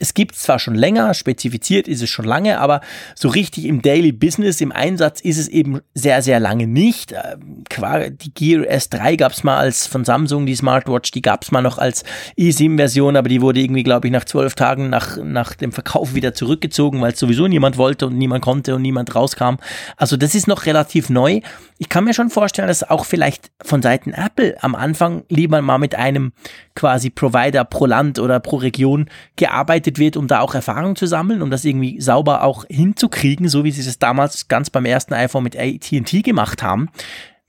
es gibt zwar schon länger, spezifiziert ist es schon lange, aber so richtig im Daily Business, im Einsatz ist es eben sehr, sehr lange nicht. Ähm, die Gear S3 gab es mal als von Samsung, die Smartwatch, die gab es mal noch als eSIM-Version, aber die wurde irgendwie, glaube ich, nach zwölf Tagen nach, nach dem Verkauf wieder zurückgezogen, weil es sowieso niemand wollte und niemand konnte und niemand rauskam. Also das ist noch relativ neu. Ich kann mir schon vorstellen, dass auch vielleicht von Seiten Apple am Anfang lieber mal mit einem quasi Provider pro Land oder pro Region gearbeitet wird, um da auch Erfahrung zu sammeln, um das irgendwie sauber auch hinzukriegen, so wie sie es damals ganz beim ersten iPhone mit AT&T gemacht haben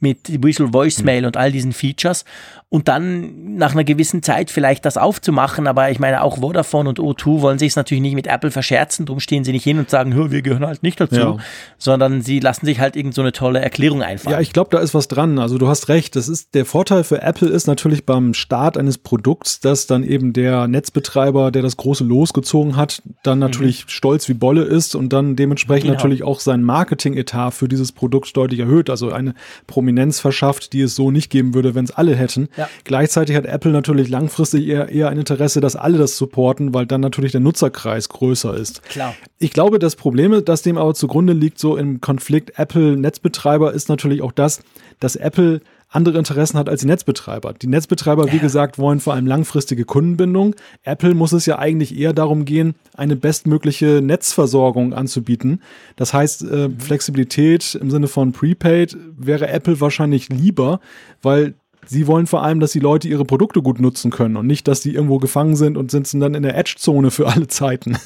mit Visual Voicemail mhm. und all diesen Features und dann nach einer gewissen Zeit vielleicht das aufzumachen. Aber ich meine, auch Vodafone und O2 wollen sich es natürlich nicht mit Apple verscherzen. Darum stehen sie nicht hin und sagen, wir gehören halt nicht dazu, ja. sondern sie lassen sich halt irgend so eine tolle Erklärung einfallen. Ja, ich glaube, da ist was dran. Also du hast recht. Das ist der Vorteil für Apple ist natürlich beim Start eines Produkts, dass dann eben der Netzbetreiber, der das große losgezogen hat, dann mhm. natürlich mhm. stolz wie Bolle ist und dann dementsprechend genau. natürlich auch sein Marketing-Etat für dieses Produkt deutlich erhöht. Also eine Prominenz verschafft, die es so nicht geben würde, wenn es alle hätten. Ja. Gleichzeitig hat Apple natürlich langfristig eher, eher ein Interesse, dass alle das supporten, weil dann natürlich der Nutzerkreis größer ist. Klar. Ich glaube, das Problem, das dem aber zugrunde liegt, so im Konflikt Apple-Netzbetreiber, ist natürlich auch das, dass Apple andere Interessen hat als die Netzbetreiber. Die Netzbetreiber, ja. wie gesagt, wollen vor allem langfristige Kundenbindung. Apple muss es ja eigentlich eher darum gehen, eine bestmögliche Netzversorgung anzubieten. Das heißt, äh, Flexibilität im Sinne von Prepaid wäre Apple wahrscheinlich lieber, weil Sie wollen vor allem, dass die Leute ihre Produkte gut nutzen können und nicht, dass die irgendwo gefangen sind und sitzen dann in der Edge-Zone für alle Zeiten.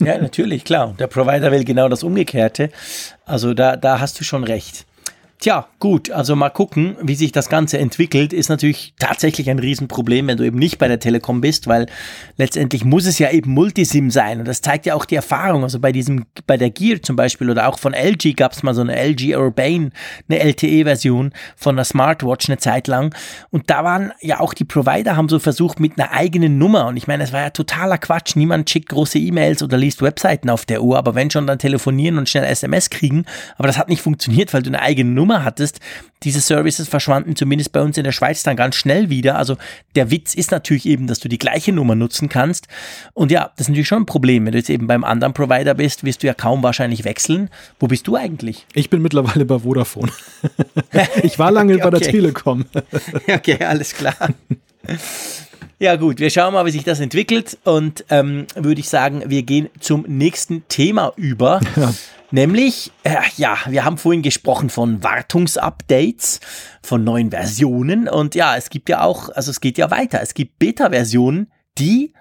Ja, natürlich, klar. Der Provider will genau das Umgekehrte. Also da, da hast du schon recht. Tja, gut, also mal gucken, wie sich das Ganze entwickelt, ist natürlich tatsächlich ein Riesenproblem, wenn du eben nicht bei der Telekom bist, weil letztendlich muss es ja eben Multisim sein. Und das zeigt ja auch die Erfahrung. Also bei diesem, bei der Gear zum Beispiel oder auch von LG gab es mal so eine LG Urbane, eine LTE-Version von einer Smartwatch eine Zeit lang. Und da waren ja auch die Provider haben so versucht mit einer eigenen Nummer. Und ich meine, es war ja totaler Quatsch. Niemand schickt große E-Mails oder liest Webseiten auf der Uhr, aber wenn schon dann telefonieren und schnell SMS kriegen, aber das hat nicht funktioniert, weil du eine eigene Nummer Nummer hattest, diese Services verschwanden zumindest bei uns in der Schweiz dann ganz schnell wieder. Also der Witz ist natürlich eben, dass du die gleiche Nummer nutzen kannst. Und ja, das ist natürlich schon ein Problem. Wenn du jetzt eben beim anderen Provider bist, wirst du ja kaum wahrscheinlich wechseln. Wo bist du eigentlich? Ich bin mittlerweile bei Vodafone. ich war lange okay, bei der Telekom. okay, alles klar. Ja gut, wir schauen mal, wie sich das entwickelt und ähm, würde ich sagen, wir gehen zum nächsten Thema über. Ja Nämlich, äh, ja, wir haben vorhin gesprochen von Wartungsupdates, von neuen Versionen und ja, es gibt ja auch, also es geht ja weiter. Es gibt Beta-Versionen, die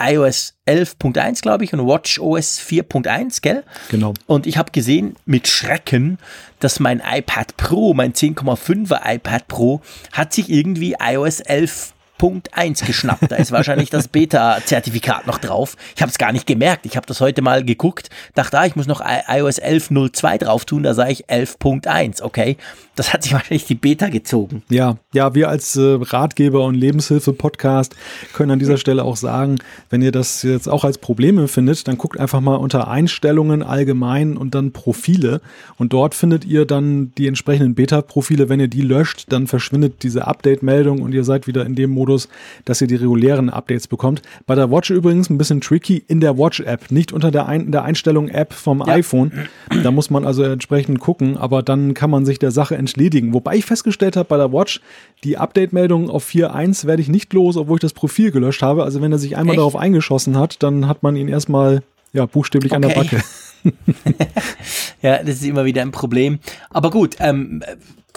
iOS 11.1, glaube ich, und WatchOS 4.1, gell? Genau. Und ich habe gesehen mit Schrecken, dass mein iPad Pro, mein 10,5er iPad Pro, hat sich irgendwie iOS 11 Punkt 1 geschnappt. Da ist wahrscheinlich das Beta-Zertifikat noch drauf. Ich habe es gar nicht gemerkt. Ich habe das heute mal geguckt, dachte, ah, ich muss noch iOS 11.02 drauf tun. Da sage ich 11.1. Okay, das hat sich wahrscheinlich die Beta gezogen. Ja, ja, wir als äh, Ratgeber und Lebenshilfe-Podcast können an dieser Stelle auch sagen, wenn ihr das jetzt auch als Problem empfindet, dann guckt einfach mal unter Einstellungen allgemein und dann Profile. Und dort findet ihr dann die entsprechenden Beta-Profile. Wenn ihr die löscht, dann verschwindet diese Update-Meldung und ihr seid wieder in dem Modus, Modus, dass ihr die regulären Updates bekommt. Bei der Watch übrigens ein bisschen tricky in der Watch-App, nicht unter der, Ein der Einstellung-App vom ja. iPhone. Da muss man also entsprechend gucken, aber dann kann man sich der Sache entledigen. Wobei ich festgestellt habe bei der Watch, die Update-Meldung auf 4.1 werde ich nicht los, obwohl ich das Profil gelöscht habe. Also wenn er sich einmal Echt? darauf eingeschossen hat, dann hat man ihn erstmal ja, buchstäblich okay. an der Backe. ja, das ist immer wieder ein Problem. Aber gut, ähm,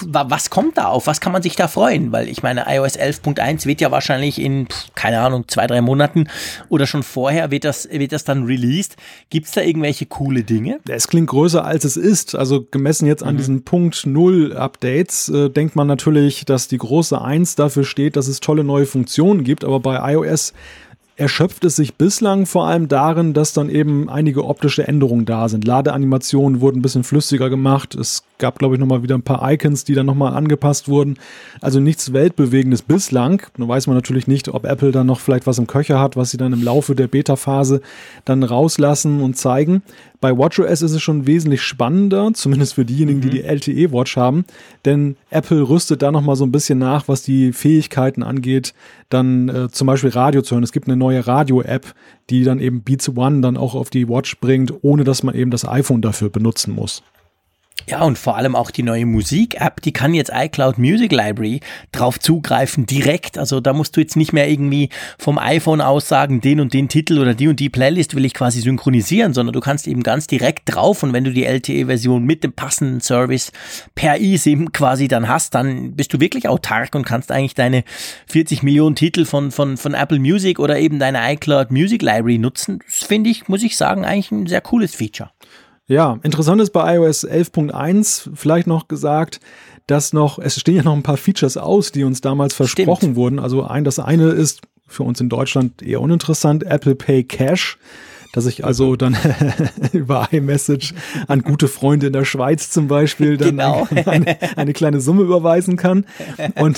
was kommt da auf? Was kann man sich da freuen? Weil ich meine, iOS 11.1 wird ja wahrscheinlich in, keine Ahnung, zwei, drei Monaten oder schon vorher wird das, wird das dann released. Gibt es da irgendwelche coole Dinge? Es klingt größer, als es ist. Also gemessen jetzt an mhm. diesen Punkt Null Updates äh, denkt man natürlich, dass die große Eins dafür steht, dass es tolle neue Funktionen gibt. Aber bei iOS erschöpft es sich bislang vor allem darin, dass dann eben einige optische Änderungen da sind. Ladeanimationen wurden ein bisschen flüssiger gemacht. Es gab, glaube ich, nochmal wieder ein paar Icons, die dann nochmal angepasst wurden. Also nichts Weltbewegendes bislang. Nun weiß man natürlich nicht, ob Apple dann noch vielleicht was im Köcher hat, was sie dann im Laufe der Beta-Phase dann rauslassen und zeigen. Bei WatchOS ist es schon wesentlich spannender, zumindest für diejenigen, mhm. die die LTE-Watch haben, denn Apple rüstet da nochmal so ein bisschen nach, was die Fähigkeiten angeht, dann äh, zum Beispiel Radio zu hören. Es gibt eine neue Radio-App, die dann eben Beats One dann auch auf die Watch bringt, ohne dass man eben das iPhone dafür benutzen muss. Ja, und vor allem auch die neue Musik-App, die kann jetzt iCloud Music Library drauf zugreifen, direkt. Also da musst du jetzt nicht mehr irgendwie vom iPhone aus sagen, den und den Titel oder die und die Playlist will ich quasi synchronisieren, sondern du kannst eben ganz direkt drauf und wenn du die LTE-Version mit dem passenden Service per eSIM quasi dann hast, dann bist du wirklich autark und kannst eigentlich deine 40 Millionen Titel von, von, von Apple Music oder eben deine iCloud Music Library nutzen. Das finde ich, muss ich sagen, eigentlich ein sehr cooles Feature. Ja, interessant ist bei iOS 11.1 vielleicht noch gesagt, dass noch, es stehen ja noch ein paar Features aus, die uns damals versprochen Stimmt. wurden. Also ein, das eine ist für uns in Deutschland eher uninteressant, Apple Pay Cash dass ich also dann über iMessage an gute Freunde in der Schweiz zum Beispiel dann genau. eine, eine, kleine Summe überweisen kann. Und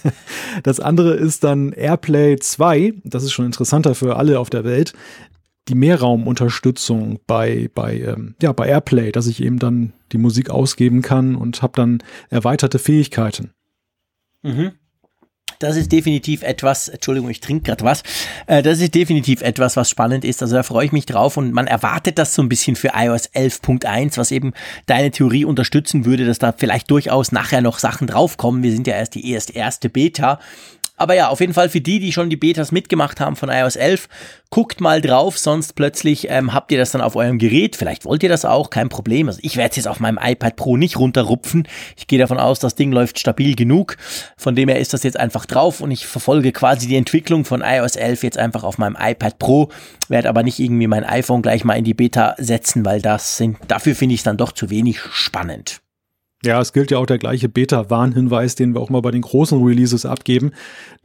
das andere ist dann AirPlay 2, das ist schon interessanter für alle auf der Welt die Mehrraumunterstützung bei, bei, ähm, ja, bei Airplay, dass ich eben dann die Musik ausgeben kann und habe dann erweiterte Fähigkeiten. Mhm. Das ist definitiv etwas, Entschuldigung, ich trinke gerade was. Äh, das ist definitiv etwas, was spannend ist. Also da freue ich mich drauf und man erwartet das so ein bisschen für iOS 11.1, was eben deine Theorie unterstützen würde, dass da vielleicht durchaus nachher noch Sachen draufkommen. Wir sind ja erst die erste, erste Beta aber ja, auf jeden Fall für die, die schon die Betas mitgemacht haben von iOS 11, guckt mal drauf, sonst plötzlich ähm, habt ihr das dann auf eurem Gerät. Vielleicht wollt ihr das auch, kein Problem. Also ich werde es jetzt auf meinem iPad Pro nicht runterrupfen. Ich gehe davon aus, das Ding läuft stabil genug. Von dem her ist das jetzt einfach drauf und ich verfolge quasi die Entwicklung von iOS 11 jetzt einfach auf meinem iPad Pro. Werde aber nicht irgendwie mein iPhone gleich mal in die Beta setzen, weil das sind, dafür finde ich es dann doch zu wenig spannend. Ja, es gilt ja auch der gleiche Beta-Warnhinweis, den wir auch mal bei den großen Releases abgeben.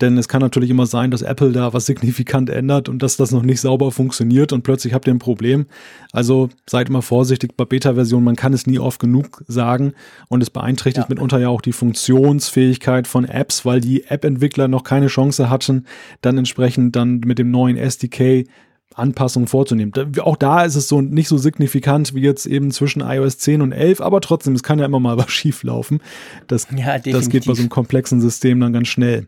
Denn es kann natürlich immer sein, dass Apple da was signifikant ändert und dass das noch nicht sauber funktioniert und plötzlich habt ihr ein Problem. Also seid immer vorsichtig bei Beta-Versionen. Man kann es nie oft genug sagen und es beeinträchtigt ja. mitunter ja auch die Funktionsfähigkeit von Apps, weil die App-Entwickler noch keine Chance hatten, dann entsprechend dann mit dem neuen SDK Anpassungen vorzunehmen. Auch da ist es so nicht so signifikant wie jetzt eben zwischen iOS 10 und 11, aber trotzdem, es kann ja immer mal was schief laufen. Das, ja, das geht bei so einem komplexen System dann ganz schnell.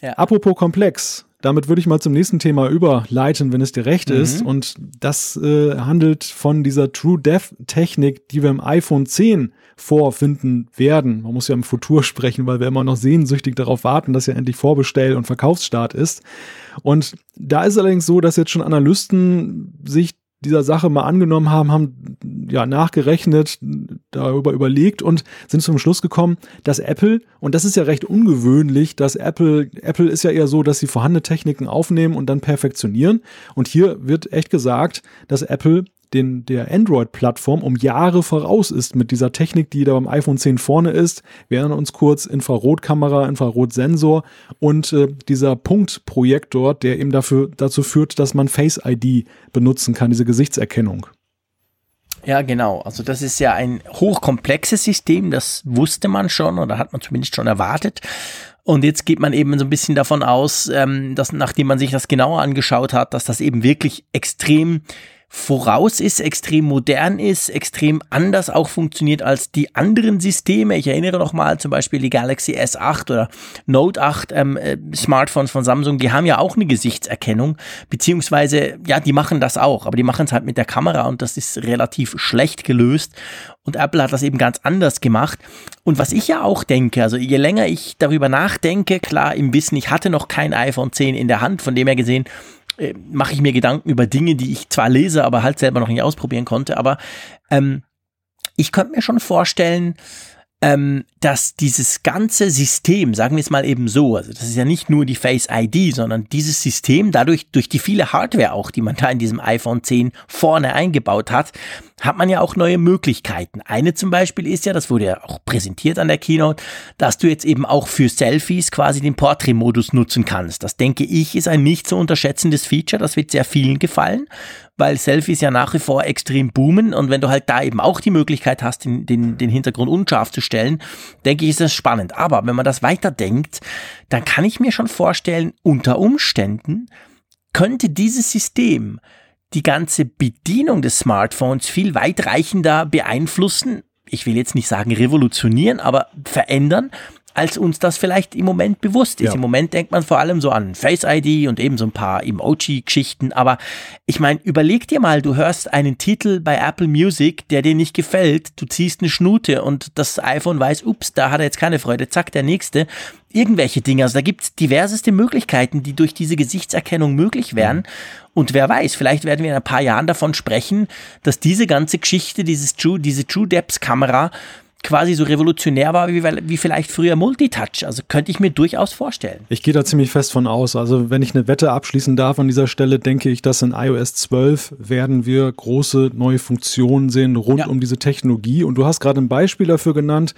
Ja. Apropos komplex, damit würde ich mal zum nächsten Thema überleiten, wenn es dir recht mhm. ist. Und das äh, handelt von dieser True Death Technik, die wir im iPhone 10 vorfinden werden. Man muss ja im Futur sprechen, weil wir immer noch sehnsüchtig darauf warten, dass ja endlich Vorbestell- und Verkaufsstart ist. Und da ist allerdings so, dass jetzt schon Analysten sich dieser Sache mal angenommen haben, haben ja nachgerechnet, darüber überlegt und sind zum Schluss gekommen, dass Apple, und das ist ja recht ungewöhnlich, dass Apple, Apple ist ja eher so, dass sie vorhandene Techniken aufnehmen und dann perfektionieren. Und hier wird echt gesagt, dass Apple den, der Android-Plattform um Jahre voraus ist mit dieser Technik, die da beim iPhone 10 vorne ist. Wir erinnern uns kurz Infrarotkamera, Infrarotsensor und äh, dieser Punktprojektor, der eben dafür, dazu führt, dass man Face ID benutzen kann, diese Gesichtserkennung. Ja, genau. Also das ist ja ein hochkomplexes System, das wusste man schon oder hat man zumindest schon erwartet. Und jetzt geht man eben so ein bisschen davon aus, ähm, dass nachdem man sich das genauer angeschaut hat, dass das eben wirklich extrem voraus ist, extrem modern ist, extrem anders auch funktioniert als die anderen Systeme. Ich erinnere noch mal zum Beispiel die Galaxy S8 oder Note 8 ähm, äh, Smartphones von Samsung, die haben ja auch eine Gesichtserkennung, beziehungsweise, ja, die machen das auch, aber die machen es halt mit der Kamera und das ist relativ schlecht gelöst. Und Apple hat das eben ganz anders gemacht. Und was ich ja auch denke, also je länger ich darüber nachdenke, klar im Wissen, ich hatte noch kein iPhone 10 in der Hand, von dem her gesehen, äh, mache ich mir Gedanken über Dinge, die ich zwar lese, aber halt selber noch nicht ausprobieren konnte. Aber ähm, ich könnte mir schon vorstellen, ähm, dass dieses ganze System, sagen wir es mal eben so, also das ist ja nicht nur die Face ID, sondern dieses System, dadurch durch die viele Hardware auch, die man da in diesem iPhone 10 vorne eingebaut hat, hat man ja auch neue Möglichkeiten. Eine zum Beispiel ist ja, das wurde ja auch präsentiert an der Keynote, dass du jetzt eben auch für Selfies quasi den Portrait-Modus nutzen kannst. Das denke ich ist ein nicht zu unterschätzendes Feature, das wird sehr vielen gefallen weil Selfies ja nach wie vor extrem boomen und wenn du halt da eben auch die Möglichkeit hast, den, den, den Hintergrund unscharf zu stellen, denke ich, ist das spannend. Aber wenn man das weiterdenkt, dann kann ich mir schon vorstellen, unter Umständen könnte dieses System die ganze Bedienung des Smartphones viel weitreichender beeinflussen. Ich will jetzt nicht sagen revolutionieren, aber verändern, als uns das vielleicht im Moment bewusst ist. Ja. Im Moment denkt man vor allem so an Face ID und eben so ein paar Emoji-Geschichten. Aber ich meine, überleg dir mal, du hörst einen Titel bei Apple Music, der dir nicht gefällt, du ziehst eine Schnute und das iPhone weiß, ups, da hat er jetzt keine Freude, zack, der nächste. Irgendwelche Dinge. Also da gibt's diverseste Möglichkeiten, die durch diese Gesichtserkennung möglich wären. Und wer weiß, vielleicht werden wir in ein paar Jahren davon sprechen, dass diese ganze Geschichte, dieses True, diese True Depth Kamera quasi so revolutionär war wie, wie vielleicht früher Multitouch. Also könnte ich mir durchaus vorstellen. Ich gehe da ziemlich fest von aus. Also wenn ich eine Wette abschließen darf an dieser Stelle, denke ich, dass in iOS 12 werden wir große neue Funktionen sehen rund ja. um diese Technologie. Und du hast gerade ein Beispiel dafür genannt.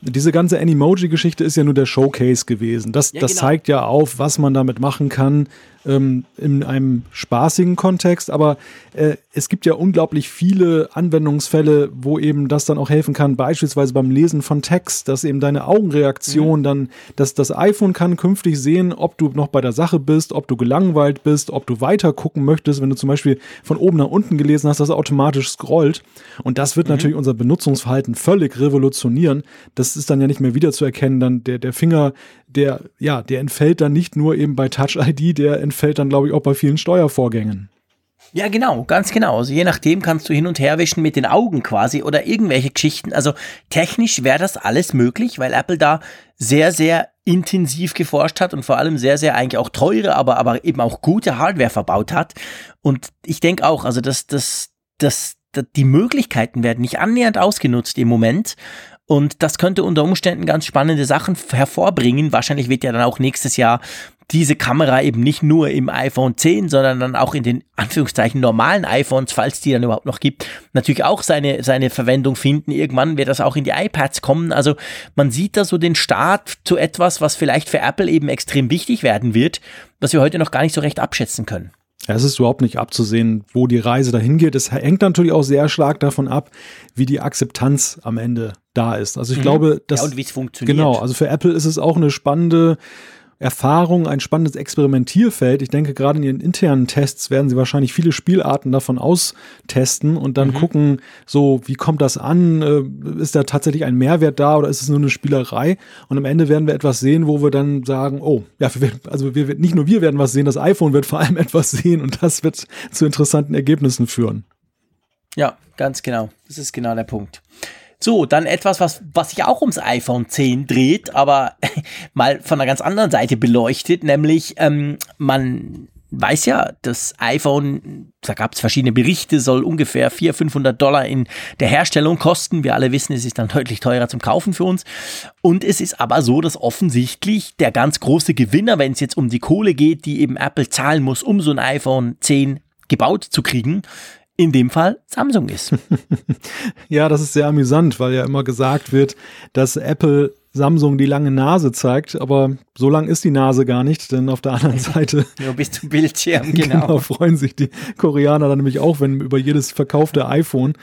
Diese ganze Animoji-Geschichte ist ja nur der Showcase gewesen. Das, ja, das genau. zeigt ja auf, was man damit machen kann, ähm, in einem spaßigen Kontext, aber äh, es gibt ja unglaublich viele Anwendungsfälle, wo eben das dann auch helfen kann, beispielsweise beim Lesen von Text, dass eben deine Augenreaktion mhm. dann, dass das iPhone kann künftig sehen, ob du noch bei der Sache bist, ob du gelangweilt bist, ob du weiter gucken möchtest, wenn du zum Beispiel von oben nach unten gelesen hast, dass er automatisch scrollt. Und das wird mhm. natürlich unser Benutzungsverhalten völlig revolutionieren. Das ist dann ja nicht mehr wiederzuerkennen, dann der, der Finger der, ja, der entfällt dann nicht nur eben bei Touch ID, der entfällt dann, glaube ich, auch bei vielen Steuervorgängen. Ja, genau, ganz genau. Also je nachdem kannst du hin und her wischen mit den Augen quasi oder irgendwelche Geschichten. Also technisch wäre das alles möglich, weil Apple da sehr, sehr intensiv geforscht hat und vor allem sehr, sehr eigentlich auch teure, aber, aber eben auch gute Hardware verbaut hat. Und ich denke auch, also dass das, das, die Möglichkeiten werden nicht annähernd ausgenutzt im Moment. Und das könnte unter Umständen ganz spannende Sachen hervorbringen. Wahrscheinlich wird ja dann auch nächstes Jahr diese Kamera eben nicht nur im iPhone 10, sondern dann auch in den Anführungszeichen normalen iPhones, falls die dann überhaupt noch gibt, natürlich auch seine, seine Verwendung finden. Irgendwann wird das auch in die iPads kommen. Also man sieht da so den Start zu etwas, was vielleicht für Apple eben extrem wichtig werden wird, was wir heute noch gar nicht so recht abschätzen können. Ja, es ist überhaupt nicht abzusehen, wo die Reise dahin geht. Es hängt natürlich auch sehr stark davon ab, wie die Akzeptanz am Ende da ist. Also ich mhm. glaube, dass. Ja, und wie es funktioniert. Genau, also für Apple ist es auch eine spannende Erfahrung, ein spannendes Experimentierfeld. Ich denke, gerade in ihren internen Tests werden sie wahrscheinlich viele Spielarten davon austesten und dann mhm. gucken, so, wie kommt das an? Äh, ist da tatsächlich ein Mehrwert da oder ist es nur eine Spielerei? Und am Ende werden wir etwas sehen, wo wir dann sagen, oh, ja, also wir, nicht nur wir werden was sehen, das iPhone wird vor allem etwas sehen und das wird zu interessanten Ergebnissen führen. Ja, ganz genau. Das ist genau der Punkt. So, dann etwas, was, was sich auch ums iPhone 10 dreht, aber mal von einer ganz anderen Seite beleuchtet, nämlich ähm, man weiß ja, das iPhone, da gab es verschiedene Berichte, soll ungefähr 400, 500 Dollar in der Herstellung kosten. Wir alle wissen, es ist dann deutlich teurer zum Kaufen für uns. Und es ist aber so, dass offensichtlich der ganz große Gewinner, wenn es jetzt um die Kohle geht, die eben Apple zahlen muss, um so ein iPhone 10 gebaut zu kriegen, in dem Fall Samsung ist. ja, das ist sehr amüsant, weil ja immer gesagt wird, dass Apple Samsung die lange Nase zeigt, aber so lang ist die Nase gar nicht, denn auf der anderen Seite nur bis zum Bildschirm, genau. genau. freuen sich die Koreaner dann nämlich auch, wenn über jedes verkaufte iPhone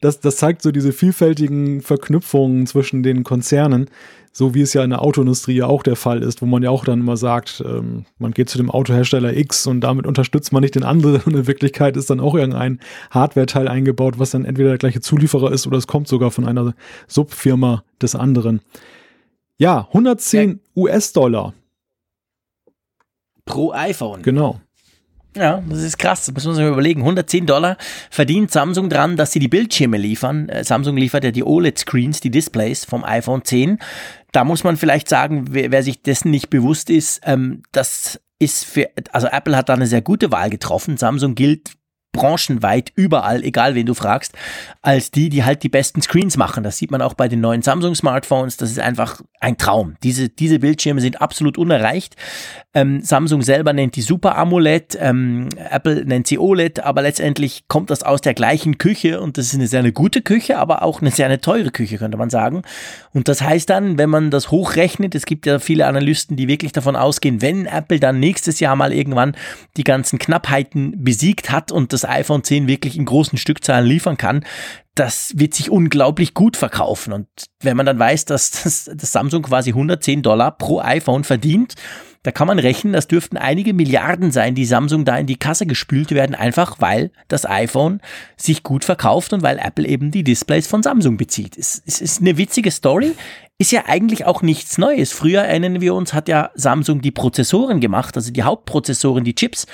das, das zeigt so diese vielfältigen Verknüpfungen zwischen den Konzernen so wie es ja in der Autoindustrie ja auch der Fall ist, wo man ja auch dann immer sagt, ähm, man geht zu dem Autohersteller X und damit unterstützt man nicht den anderen und in Wirklichkeit ist dann auch irgendein Hardware-Teil eingebaut, was dann entweder der gleiche Zulieferer ist oder es kommt sogar von einer Subfirma des anderen. Ja, 110 ja. US-Dollar. Pro iPhone. Genau. Ja, das ist krass. Das muss man sich mal überlegen. 110 Dollar verdient Samsung dran, dass sie die Bildschirme liefern. Äh, Samsung liefert ja die OLED-Screens, die Displays vom iPhone 10. Da muss man vielleicht sagen, wer, wer sich dessen nicht bewusst ist, ähm, das ist für, also Apple hat da eine sehr gute Wahl getroffen. Samsung gilt branchenweit überall, egal wen du fragst, als die, die halt die besten Screens machen. Das sieht man auch bei den neuen Samsung Smartphones. Das ist einfach ein Traum. Diese, diese Bildschirme sind absolut unerreicht. Ähm, Samsung selber nennt die Super AMOLED, ähm, Apple nennt sie OLED, aber letztendlich kommt das aus der gleichen Küche und das ist eine sehr eine gute Küche, aber auch eine sehr eine teure Küche, könnte man sagen. Und das heißt dann, wenn man das hochrechnet, es gibt ja viele Analysten, die wirklich davon ausgehen, wenn Apple dann nächstes Jahr mal irgendwann die ganzen Knappheiten besiegt hat und das iPhone 10 wirklich in großen Stückzahlen liefern kann, das wird sich unglaublich gut verkaufen. Und wenn man dann weiß, dass das, das Samsung quasi 110 Dollar pro iPhone verdient, da kann man rechnen, das dürften einige Milliarden sein, die Samsung da in die Kasse gespült werden, einfach weil das iPhone sich gut verkauft und weil Apple eben die Displays von Samsung bezieht. Es, es ist eine witzige Story ist ja eigentlich auch nichts Neues. Früher erinnern wir uns, hat ja Samsung die Prozessoren gemacht, also die Hauptprozessoren, die Chips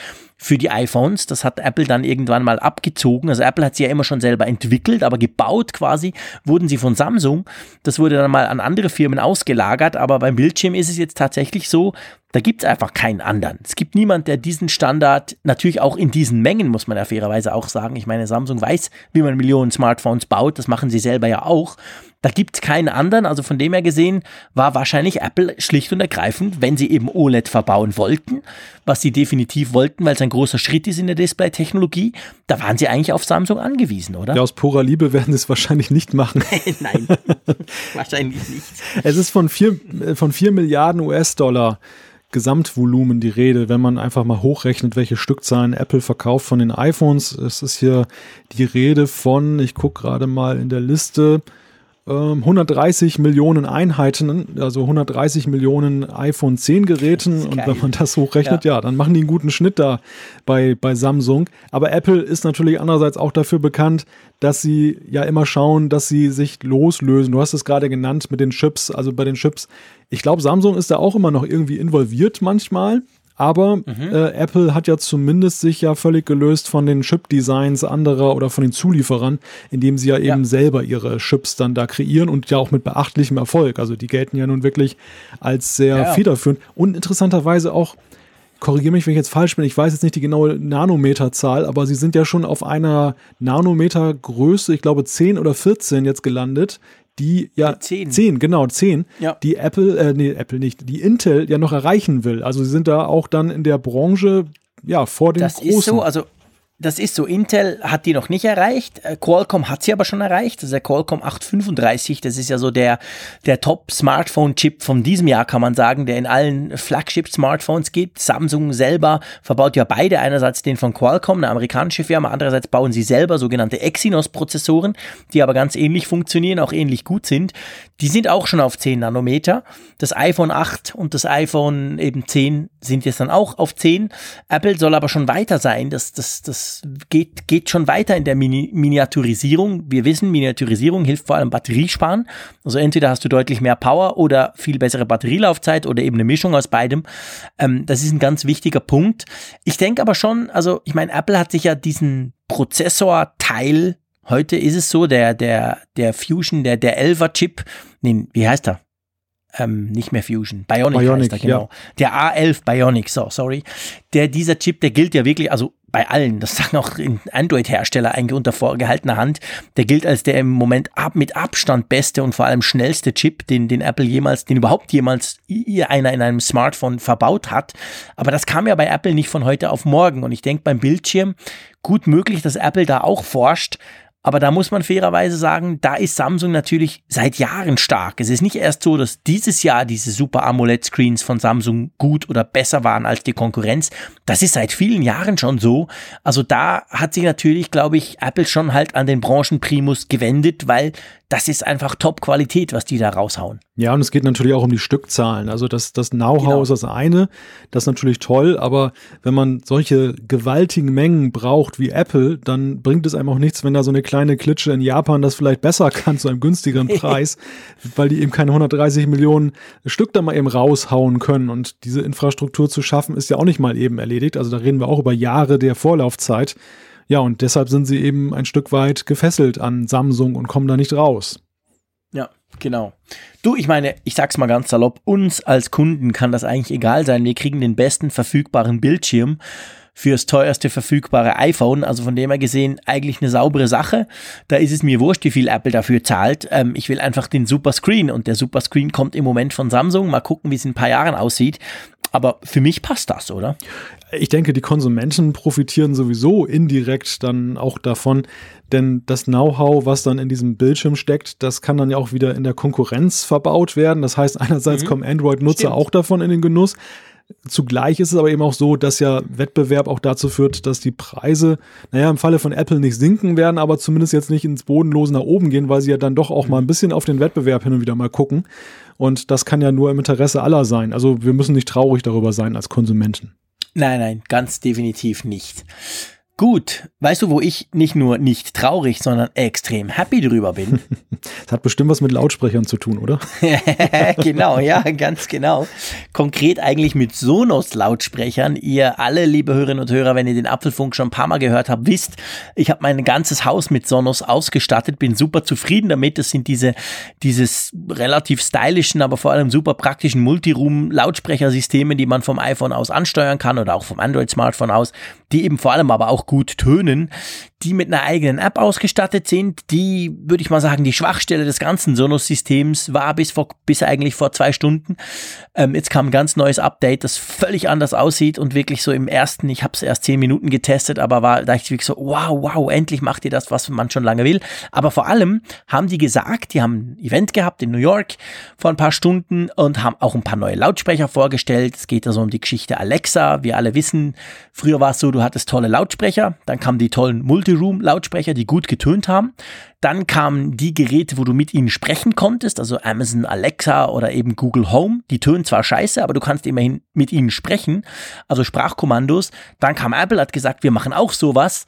für die iPhones. Das hat Apple dann irgendwann mal abgezogen. Also Apple hat sie ja immer schon selber entwickelt, aber gebaut quasi wurden sie von Samsung. Das wurde dann mal an andere Firmen ausgelagert, aber beim Bildschirm ist es jetzt tatsächlich so, da gibt es einfach keinen anderen. Es gibt niemand, der diesen Standard, natürlich auch in diesen Mengen, muss man ja fairerweise auch sagen. Ich meine, Samsung weiß, wie man Millionen Smartphones baut. Das machen sie selber ja auch. Da gibt es keinen anderen. Also von dem her gesehen war wahrscheinlich Apple schlicht und ergreifend, wenn sie eben OLED verbauen wollten, was sie definitiv wollten, weil es ein großer Schritt ist in der Display-Technologie, da waren sie eigentlich auf Samsung angewiesen, oder? Ja, aus purer Liebe werden sie es wahrscheinlich nicht machen. Nein, wahrscheinlich nicht. Es ist von 4 von vier Milliarden US-Dollar Gesamtvolumen die Rede, wenn man einfach mal hochrechnet, welche Stückzahlen Apple verkauft von den iPhones. Es ist hier die Rede von, ich gucke gerade mal in der Liste, 130 ähm, Millionen Einheiten, also 130 Millionen iPhone 10 Geräten. Und wenn man das hochrechnet, ja. ja. dann machen die einen guten Schnitt da bei, bei Samsung. Aber Apple ist natürlich andererseits auch dafür bekannt, dass sie ja immer schauen, dass sie sich loslösen. Du hast es gerade genannt mit den Chips, also bei den Chips. Ich glaube, Samsung ist da auch immer noch irgendwie involviert manchmal. Aber mhm. äh, Apple hat ja zumindest sich ja völlig gelöst von den Chip-Designs anderer oder von den Zulieferern, indem sie ja eben ja. selber ihre Chips dann da kreieren und ja auch mit beachtlichem Erfolg. Also die gelten ja nun wirklich als sehr ja. federführend und interessanterweise auch korrigiere mich, wenn ich jetzt falsch bin, ich weiß jetzt nicht die genaue Nanometerzahl, aber sie sind ja schon auf einer Nanometergröße, ich glaube 10 oder 14 jetzt gelandet, die ja 10. 10, genau, 10, ja. die Apple, äh, nee, Apple nicht, die Intel ja noch erreichen will. Also sie sind da auch dann in der Branche ja vor den das großen. Das ist so, also das ist so, Intel hat die noch nicht erreicht, äh, Qualcomm hat sie aber schon erreicht, das ist der Qualcomm 835, das ist ja so der, der Top-Smartphone-Chip von diesem Jahr, kann man sagen, der in allen Flagship-Smartphones gibt. Samsung selber verbaut ja beide, einerseits den von Qualcomm, eine amerikanische Firma, andererseits bauen sie selber sogenannte Exynos-Prozessoren, die aber ganz ähnlich funktionieren, auch ähnlich gut sind. Die sind auch schon auf 10 Nanometer. Das iPhone 8 und das iPhone eben 10 sind jetzt dann auch auf 10. Apple soll aber schon weiter sein, das, das, das geht, geht schon weiter in der Mini Miniaturisierung. Wir wissen, Miniaturisierung hilft vor allem Batteriesparen. Also entweder hast du deutlich mehr Power oder viel bessere Batterielaufzeit oder eben eine Mischung aus beidem. Ähm, das ist ein ganz wichtiger Punkt. Ich denke aber schon, also ich meine, Apple hat sich ja diesen Prozessorteil Heute ist es so, der, der, der Fusion, der, der 11er Chip, nee, wie heißt er? ähm, nicht mehr Fusion, Bionic, Bionic heißt er, genau. Ja. Der A11 Bionic, so, sorry. Der, dieser Chip, der gilt ja wirklich, also bei allen, das sagen auch Android-Hersteller eigentlich unter vorgehaltener Hand, der gilt als der im Moment ab, mit Abstand beste und vor allem schnellste Chip, den, den Apple jemals, den überhaupt jemals einer in einem Smartphone verbaut hat. Aber das kam ja bei Apple nicht von heute auf morgen. Und ich denke beim Bildschirm gut möglich, dass Apple da auch forscht, aber da muss man fairerweise sagen, da ist Samsung natürlich seit Jahren stark. Es ist nicht erst so, dass dieses Jahr diese Super AMOLED-Screens von Samsung gut oder besser waren als die Konkurrenz. Das ist seit vielen Jahren schon so. Also da hat sich natürlich, glaube ich, Apple schon halt an den Branchenprimus gewendet, weil das ist einfach Top-Qualität, was die da raushauen. Ja, und es geht natürlich auch um die Stückzahlen. Also das, das Know-how genau. ist das eine, das ist natürlich toll, aber wenn man solche gewaltigen Mengen braucht wie Apple, dann bringt es einem auch nichts, wenn da so eine kleine Klitsche in Japan das vielleicht besser kann zu einem günstigeren Preis, weil die eben keine 130 Millionen Stück da mal eben raushauen können. Und diese Infrastruktur zu schaffen, ist ja auch nicht mal eben erledigt. Also da reden wir auch über Jahre der Vorlaufzeit. Ja, und deshalb sind sie eben ein Stück weit gefesselt an Samsung und kommen da nicht raus. Ja, genau. Du, ich meine, ich sag's mal ganz salopp, uns als Kunden kann das eigentlich egal sein. Wir kriegen den besten verfügbaren Bildschirm fürs teuerste verfügbare iPhone. Also von dem her gesehen eigentlich eine saubere Sache. Da ist es mir wurscht, wie viel Apple dafür zahlt. Ähm, ich will einfach den Super Screen und der Super Screen kommt im Moment von Samsung. Mal gucken, wie es in ein paar Jahren aussieht. Aber für mich passt das, oder? Ich denke, die Konsumenten profitieren sowieso indirekt dann auch davon, denn das Know-how, was dann in diesem Bildschirm steckt, das kann dann ja auch wieder in der Konkurrenz verbaut werden. Das heißt, einerseits mhm. kommen Android-Nutzer auch davon in den Genuss. Zugleich ist es aber eben auch so, dass ja Wettbewerb auch dazu führt, dass die Preise, naja, im Falle von Apple nicht sinken werden, aber zumindest jetzt nicht ins Bodenlose nach oben gehen, weil sie ja dann doch auch mal ein bisschen auf den Wettbewerb hin und wieder mal gucken. Und das kann ja nur im Interesse aller sein. Also wir müssen nicht traurig darüber sein als Konsumenten. Nein, nein, ganz definitiv nicht. Gut, weißt du, wo ich nicht nur nicht traurig, sondern extrem happy drüber bin? Das hat bestimmt was mit Lautsprechern zu tun, oder? genau, ja, ganz genau. Konkret eigentlich mit Sonos-Lautsprechern. Ihr alle, liebe Hörerinnen und Hörer, wenn ihr den Apfelfunk schon ein paar Mal gehört habt, wisst, ich habe mein ganzes Haus mit Sonos ausgestattet, bin super zufrieden damit. Das sind diese, dieses relativ stylischen, aber vor allem super praktischen Multiroom-Lautsprechersysteme, die man vom iPhone aus ansteuern kann oder auch vom Android-Smartphone aus, die eben vor allem aber auch gut tönen, die mit einer eigenen App ausgestattet sind. Die, würde ich mal sagen, die Schwachstelle des ganzen Sonos-Systems war bis vor, bis eigentlich vor zwei Stunden. Ähm, jetzt kam ein ganz neues Update, das völlig anders aussieht und wirklich so im ersten, ich habe es erst zehn Minuten getestet, aber war, da ich wirklich so, wow, wow, endlich macht ihr das, was man schon lange will. Aber vor allem haben die gesagt, die haben ein Event gehabt in New York vor ein paar Stunden und haben auch ein paar neue Lautsprecher vorgestellt. Es geht also um die Geschichte Alexa. Wir alle wissen, früher war es so, du hattest tolle Lautsprecher, dann kamen die tollen Multiroom-Lautsprecher, die gut getönt haben. Dann kamen die Geräte, wo du mit ihnen sprechen konntest, also Amazon Alexa oder eben Google Home. Die tönen zwar scheiße, aber du kannst immerhin mit ihnen sprechen, also Sprachkommandos. Dann kam Apple, hat gesagt, wir machen auch sowas.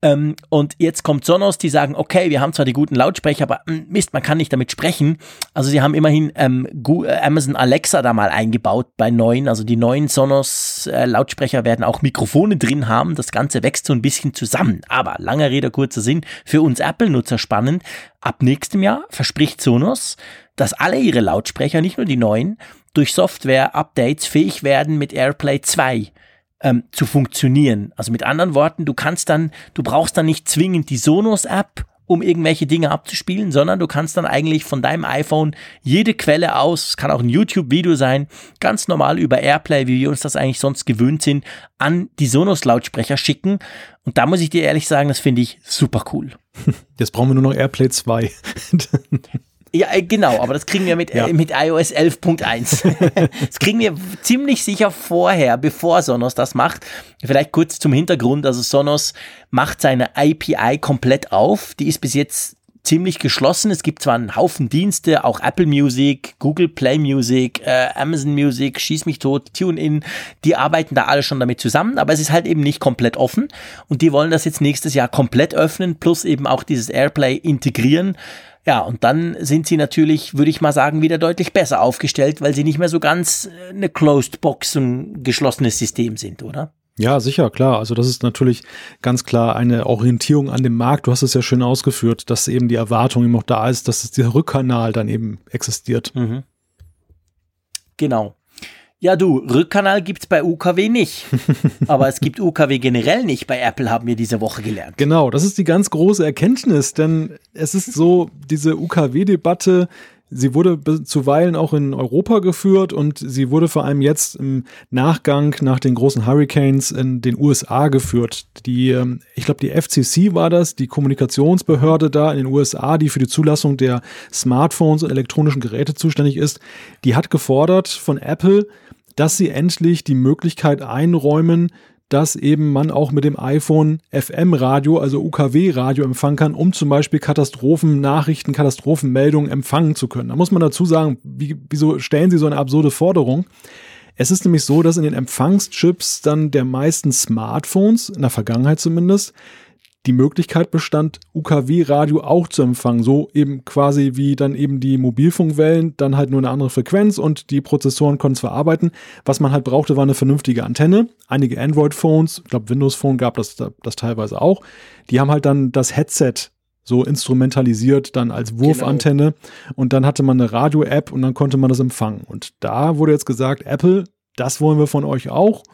Ähm, und jetzt kommt Sonos, die sagen, okay, wir haben zwar die guten Lautsprecher, aber hm, Mist, man kann nicht damit sprechen. Also sie haben immerhin ähm, äh, Amazon Alexa da mal eingebaut bei neuen. Also die neuen Sonos äh, Lautsprecher werden auch Mikrofone drin haben. Das Ganze wächst so ein bisschen zusammen. Aber langer Rede, kurzer Sinn, für uns Apple-Nutzer spannend. Ab nächstem Jahr verspricht Sonos, dass alle ihre Lautsprecher, nicht nur die neuen, durch Software-Updates fähig werden mit AirPlay 2 ähm, zu funktionieren. Also mit anderen Worten, du kannst dann, du brauchst dann nicht zwingend die Sonos-App, um irgendwelche Dinge abzuspielen, sondern du kannst dann eigentlich von deinem iPhone jede Quelle aus, es kann auch ein YouTube-Video sein, ganz normal über Airplay, wie wir uns das eigentlich sonst gewöhnt sind, an die Sonos-Lautsprecher schicken. Und da muss ich dir ehrlich sagen, das finde ich super cool. Jetzt brauchen wir nur noch Airplay 2. Ja, äh, genau, aber das kriegen wir mit, ja. äh, mit iOS 11.1. das kriegen wir ziemlich sicher vorher, bevor Sonos das macht. Vielleicht kurz zum Hintergrund, also Sonos macht seine API komplett auf. Die ist bis jetzt ziemlich geschlossen. Es gibt zwar einen Haufen Dienste, auch Apple Music, Google Play Music, äh, Amazon Music, Schieß mich tot, TuneIn, die arbeiten da alle schon damit zusammen, aber es ist halt eben nicht komplett offen und die wollen das jetzt nächstes Jahr komplett öffnen, plus eben auch dieses Airplay integrieren. Ja, und dann sind sie natürlich, würde ich mal sagen, wieder deutlich besser aufgestellt, weil sie nicht mehr so ganz äh, eine Closed Box, ein geschlossenes System sind, oder? Ja, sicher, klar. Also das ist natürlich ganz klar eine Orientierung an dem Markt. Du hast es ja schön ausgeführt, dass eben die Erwartung eben auch da ist, dass dieser Rückkanal dann eben existiert. Mhm. Genau. Ja, du, Rückkanal gibt's bei UKW nicht. Aber es gibt UKW generell nicht bei Apple, haben wir diese Woche gelernt. Genau, das ist die ganz große Erkenntnis, denn es ist so, diese UKW-Debatte, Sie wurde zuweilen auch in Europa geführt und sie wurde vor allem jetzt im Nachgang nach den großen Hurricanes in den USA geführt. Die, ähm, ich glaube, die FCC war das, die Kommunikationsbehörde da in den USA, die für die Zulassung der Smartphones und elektronischen Geräte zuständig ist, die hat gefordert von Apple, dass sie endlich die Möglichkeit einräumen, dass eben man auch mit dem iPhone FM-Radio, also UKW-Radio empfangen kann, um zum Beispiel Katastrophennachrichten, Katastrophenmeldungen empfangen zu können. Da muss man dazu sagen, wie, wieso stellen Sie so eine absurde Forderung? Es ist nämlich so, dass in den Empfangschips dann der meisten Smartphones, in der Vergangenheit zumindest, die Möglichkeit bestand, UKW-Radio auch zu empfangen. So eben quasi wie dann eben die Mobilfunkwellen, dann halt nur eine andere Frequenz und die Prozessoren konnten es verarbeiten. Was man halt brauchte, war eine vernünftige Antenne. Einige Android-Phones, ich glaube Windows Phone gab das, das teilweise auch, die haben halt dann das Headset so instrumentalisiert dann als Wurfantenne genau. und dann hatte man eine Radio-App und dann konnte man das empfangen. Und da wurde jetzt gesagt, Apple, das wollen wir von euch auch.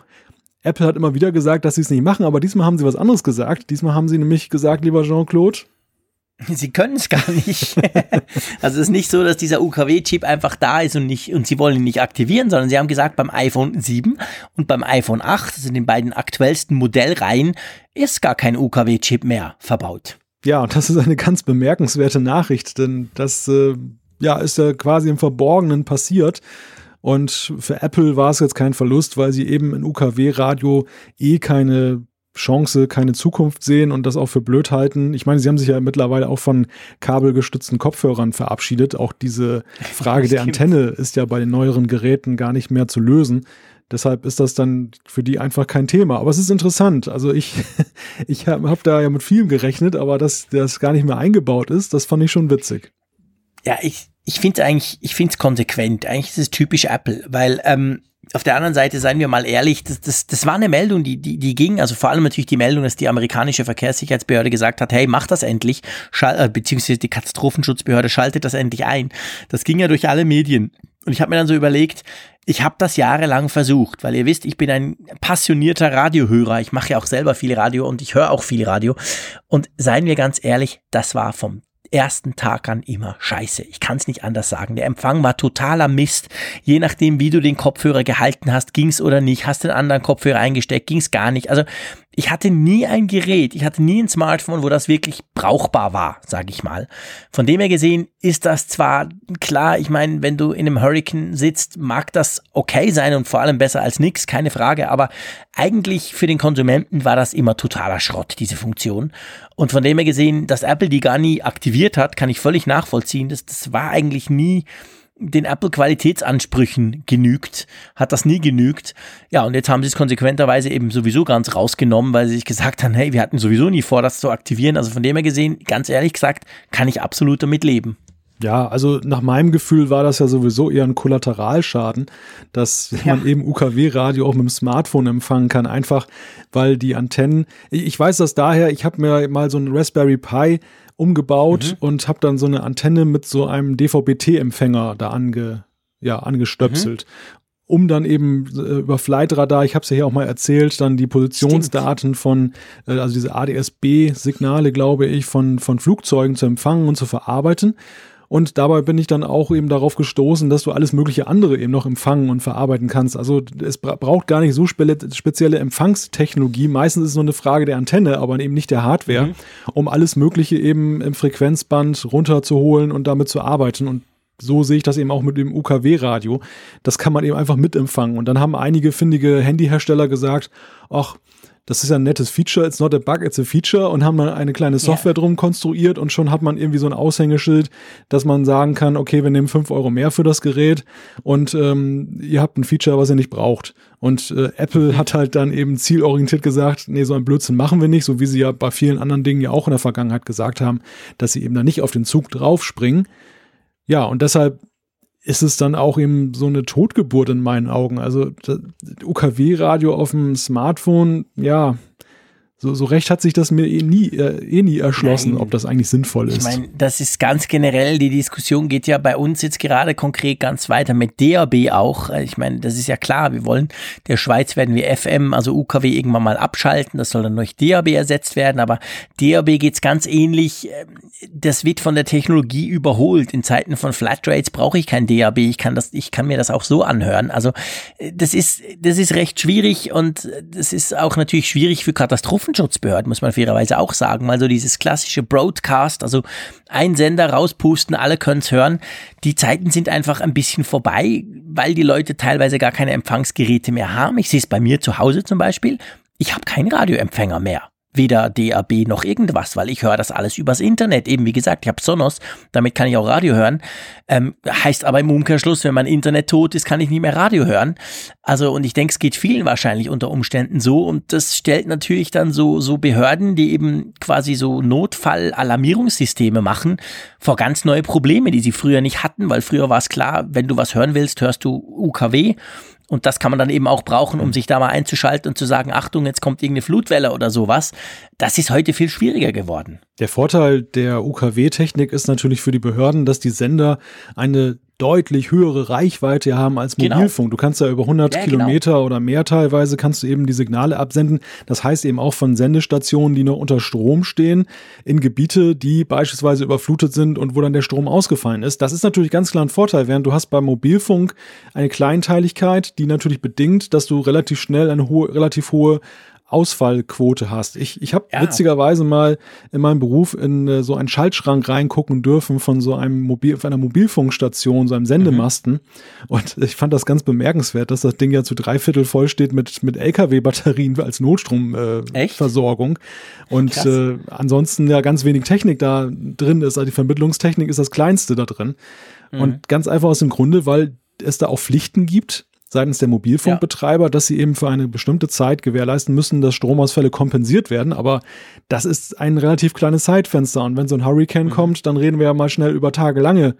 Apple hat immer wieder gesagt, dass sie es nicht machen, aber diesmal haben sie was anderes gesagt. Diesmal haben sie nämlich gesagt, lieber Jean-Claude, Sie können es gar nicht. also es ist nicht so, dass dieser UKW-Chip einfach da ist und nicht und sie wollen ihn nicht aktivieren, sondern sie haben gesagt, beim iPhone 7 und beim iPhone 8, das sind den beiden aktuellsten Modellreihen, ist gar kein UKW-Chip mehr verbaut. Ja, und das ist eine ganz bemerkenswerte Nachricht, denn das äh, ja, ist ja quasi im Verborgenen passiert. Und für Apple war es jetzt kein Verlust, weil sie eben in UKW-Radio eh keine Chance, keine Zukunft sehen und das auch für blöd halten. Ich meine, sie haben sich ja mittlerweile auch von kabelgestützten Kopfhörern verabschiedet. Auch diese Frage der Antenne ist ja bei den neueren Geräten gar nicht mehr zu lösen. Deshalb ist das dann für die einfach kein Thema. Aber es ist interessant. Also ich, ich habe hab da ja mit vielem gerechnet, aber dass das gar nicht mehr eingebaut ist, das fand ich schon witzig. Ja, ich, ich finde es eigentlich, ich finde es konsequent. Eigentlich ist es typisch Apple, weil ähm, auf der anderen Seite, seien wir mal ehrlich, das, das, das war eine Meldung, die, die, die ging, also vor allem natürlich die Meldung, dass die amerikanische Verkehrssicherheitsbehörde gesagt hat, hey, mach das endlich, schall, äh, beziehungsweise die Katastrophenschutzbehörde schaltet das endlich ein. Das ging ja durch alle Medien. Und ich habe mir dann so überlegt, ich habe das jahrelang versucht, weil ihr wisst, ich bin ein passionierter Radiohörer. Ich mache ja auch selber viel Radio und ich höre auch viel Radio. Und seien wir ganz ehrlich, das war vom ersten Tag an immer scheiße. Ich kann es nicht anders sagen. Der Empfang war totaler Mist. Je nachdem, wie du den Kopfhörer gehalten hast, ging's oder nicht. Hast den anderen Kopfhörer eingesteckt, ging's gar nicht. Also ich hatte nie ein Gerät, ich hatte nie ein Smartphone, wo das wirklich brauchbar war, sage ich mal. Von dem her gesehen ist das zwar klar, ich meine, wenn du in einem Hurricane sitzt, mag das okay sein und vor allem besser als nix, keine Frage, aber eigentlich für den Konsumenten war das immer totaler Schrott, diese Funktion. Und von dem her gesehen, dass Apple die gar nie aktiviert hat, kann ich völlig nachvollziehen. Das, das war eigentlich nie den Apple-Qualitätsansprüchen genügt, hat das nie genügt. Ja, und jetzt haben sie es konsequenterweise eben sowieso ganz rausgenommen, weil sie sich gesagt haben, hey, wir hatten sowieso nie vor, das zu aktivieren. Also von dem her gesehen, ganz ehrlich gesagt, kann ich absolut damit leben. Ja, also nach meinem Gefühl war das ja sowieso eher ein Kollateralschaden, dass ja. man eben UKW-Radio auch mit dem Smartphone empfangen kann, einfach weil die Antennen, ich weiß das daher, ich habe mir mal so ein Raspberry Pi umgebaut mhm. und habe dann so eine Antenne mit so einem DVB-T-Empfänger da ange, ja, angestöpselt. Mhm. Um dann eben äh, über Flightradar, ich habe es ja hier auch mal erzählt, dann die Positionsdaten Stimmt. von, äh, also diese ADS-B-Signale, glaube ich, von, von Flugzeugen zu empfangen und zu verarbeiten. Und dabei bin ich dann auch eben darauf gestoßen, dass du alles mögliche andere eben noch empfangen und verarbeiten kannst. Also es braucht gar nicht so spezielle Empfangstechnologie. Meistens ist es nur eine Frage der Antenne, aber eben nicht der Hardware, mhm. um alles Mögliche eben im Frequenzband runterzuholen und damit zu arbeiten. Und so sehe ich das eben auch mit dem UKW-Radio. Das kann man eben einfach mitempfangen. Und dann haben einige findige Handyhersteller gesagt, ach, das ist ein nettes Feature, it's not a bug, it's a feature und haben dann eine kleine Software yeah. drum konstruiert und schon hat man irgendwie so ein Aushängeschild, dass man sagen kann, okay, wir nehmen fünf Euro mehr für das Gerät und ähm, ihr habt ein Feature, was ihr nicht braucht. Und äh, Apple mhm. hat halt dann eben zielorientiert gesagt, nee, so ein Blödsinn machen wir nicht, so wie sie ja bei vielen anderen Dingen ja auch in der Vergangenheit gesagt haben, dass sie eben da nicht auf den Zug draufspringen. Ja, und deshalb ist es dann auch eben so eine Totgeburt in meinen Augen. Also UKW-Radio auf dem Smartphone, ja, so, so recht hat sich das mir eh nie, äh, eh nie erschlossen, Nein. ob das eigentlich sinnvoll ist. Ich meine, das ist ganz generell, die Diskussion geht ja bei uns jetzt gerade konkret ganz weiter mit DAB auch. Ich meine, das ist ja klar, wir wollen, der Schweiz werden wir FM, also UKW irgendwann mal abschalten, das soll dann durch DAB ersetzt werden, aber DAB geht's ganz ähnlich, das wird von der Technologie überholt. In Zeiten von Flatrates brauche ich kein DAB, ich kann das, ich kann mir das auch so anhören. Also das ist, das ist recht schwierig und das ist auch natürlich schwierig für Katastrophen Datenschutzbehörden, muss man fairerweise auch sagen. Also dieses klassische Broadcast, also ein Sender rauspusten, alle können es hören. Die Zeiten sind einfach ein bisschen vorbei, weil die Leute teilweise gar keine Empfangsgeräte mehr haben. Ich sehe es bei mir zu Hause zum Beispiel. Ich habe keinen Radioempfänger mehr weder DAB noch irgendwas, weil ich höre das alles übers Internet. Eben wie gesagt, ich habe Sonos, damit kann ich auch Radio hören. Ähm, heißt aber im Umkehrschluss, wenn mein Internet tot ist, kann ich nicht mehr Radio hören. Also und ich denke, es geht vielen wahrscheinlich unter Umständen so und das stellt natürlich dann so so Behörden, die eben quasi so Notfall-Alarmierungssysteme machen, vor ganz neue Probleme, die sie früher nicht hatten, weil früher war es klar, wenn du was hören willst, hörst du UKW und das kann man dann eben auch brauchen, um sich da mal einzuschalten und zu sagen, Achtung, jetzt kommt irgendeine Flutwelle oder sowas. Das ist heute viel schwieriger geworden. Der Vorteil der UKW-Technik ist natürlich für die Behörden, dass die Sender eine deutlich höhere Reichweite haben als genau. Mobilfunk. Genau. Du kannst ja über 100 ja. Kilometer genau. oder mehr teilweise kannst du eben die Signale absenden. Das heißt eben auch von Sendestationen, die noch unter Strom stehen, in Gebiete, die beispielsweise überflutet sind und wo dann der Strom ausgefallen ist. Das ist natürlich ganz klar ein Vorteil, während du hast beim Mobilfunk eine Kleinteiligkeit, die natürlich bedingt, dass du relativ schnell eine hohe, relativ hohe Ausfallquote hast. Ich, ich habe ja. witzigerweise mal in meinem Beruf in äh, so einen Schaltschrank reingucken dürfen von so einem Mobil, von einer Mobilfunkstation, so einem Sendemasten. Mhm. Und ich fand das ganz bemerkenswert, dass das Ding ja zu drei Viertel voll steht mit, mit LKW-Batterien als Notstromversorgung. Äh, Und äh, ansonsten ja ganz wenig Technik da drin ist. Also die Vermittlungstechnik ist das kleinste da drin. Mhm. Und ganz einfach aus dem Grunde, weil es da auch Pflichten gibt, seitens der Mobilfunkbetreiber, ja. dass sie eben für eine bestimmte Zeit gewährleisten müssen, dass Stromausfälle kompensiert werden. Aber das ist ein relativ kleines Zeitfenster. Und wenn so ein Hurricane mhm. kommt, dann reden wir ja mal schnell über tagelange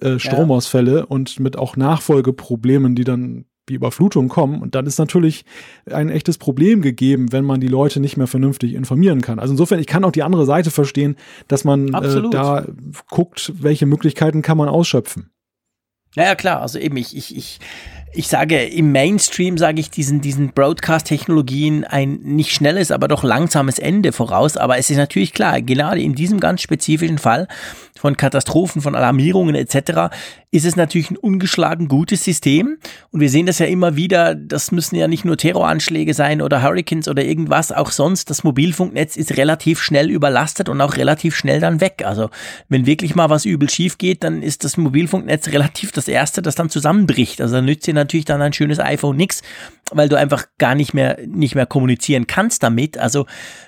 äh, Stromausfälle ja. und mit auch Nachfolgeproblemen, die dann wie Überflutung kommen. Und dann ist natürlich ein echtes Problem gegeben, wenn man die Leute nicht mehr vernünftig informieren kann. Also insofern, ich kann auch die andere Seite verstehen, dass man äh, da guckt, welche Möglichkeiten kann man ausschöpfen. Ja, ja, klar. Also eben, ich, ich, ich ich sage, im Mainstream sage ich diesen, diesen Broadcast-Technologien ein nicht schnelles, aber doch langsames Ende voraus. Aber es ist natürlich klar, gerade in diesem ganz spezifischen Fall von Katastrophen, von Alarmierungen etc., ist es natürlich ein ungeschlagen gutes System. Und wir sehen das ja immer wieder, das müssen ja nicht nur Terroranschläge sein oder Hurricanes oder irgendwas, auch sonst, das Mobilfunknetz ist relativ schnell überlastet und auch relativ schnell dann weg. Also wenn wirklich mal was übel schief geht, dann ist das Mobilfunknetz relativ das Erste, das dann zusammenbricht. Also dann nützt dir natürlich dann ein schönes iPhone nix, weil du einfach gar nicht mehr, nicht mehr kommunizieren kannst damit. Also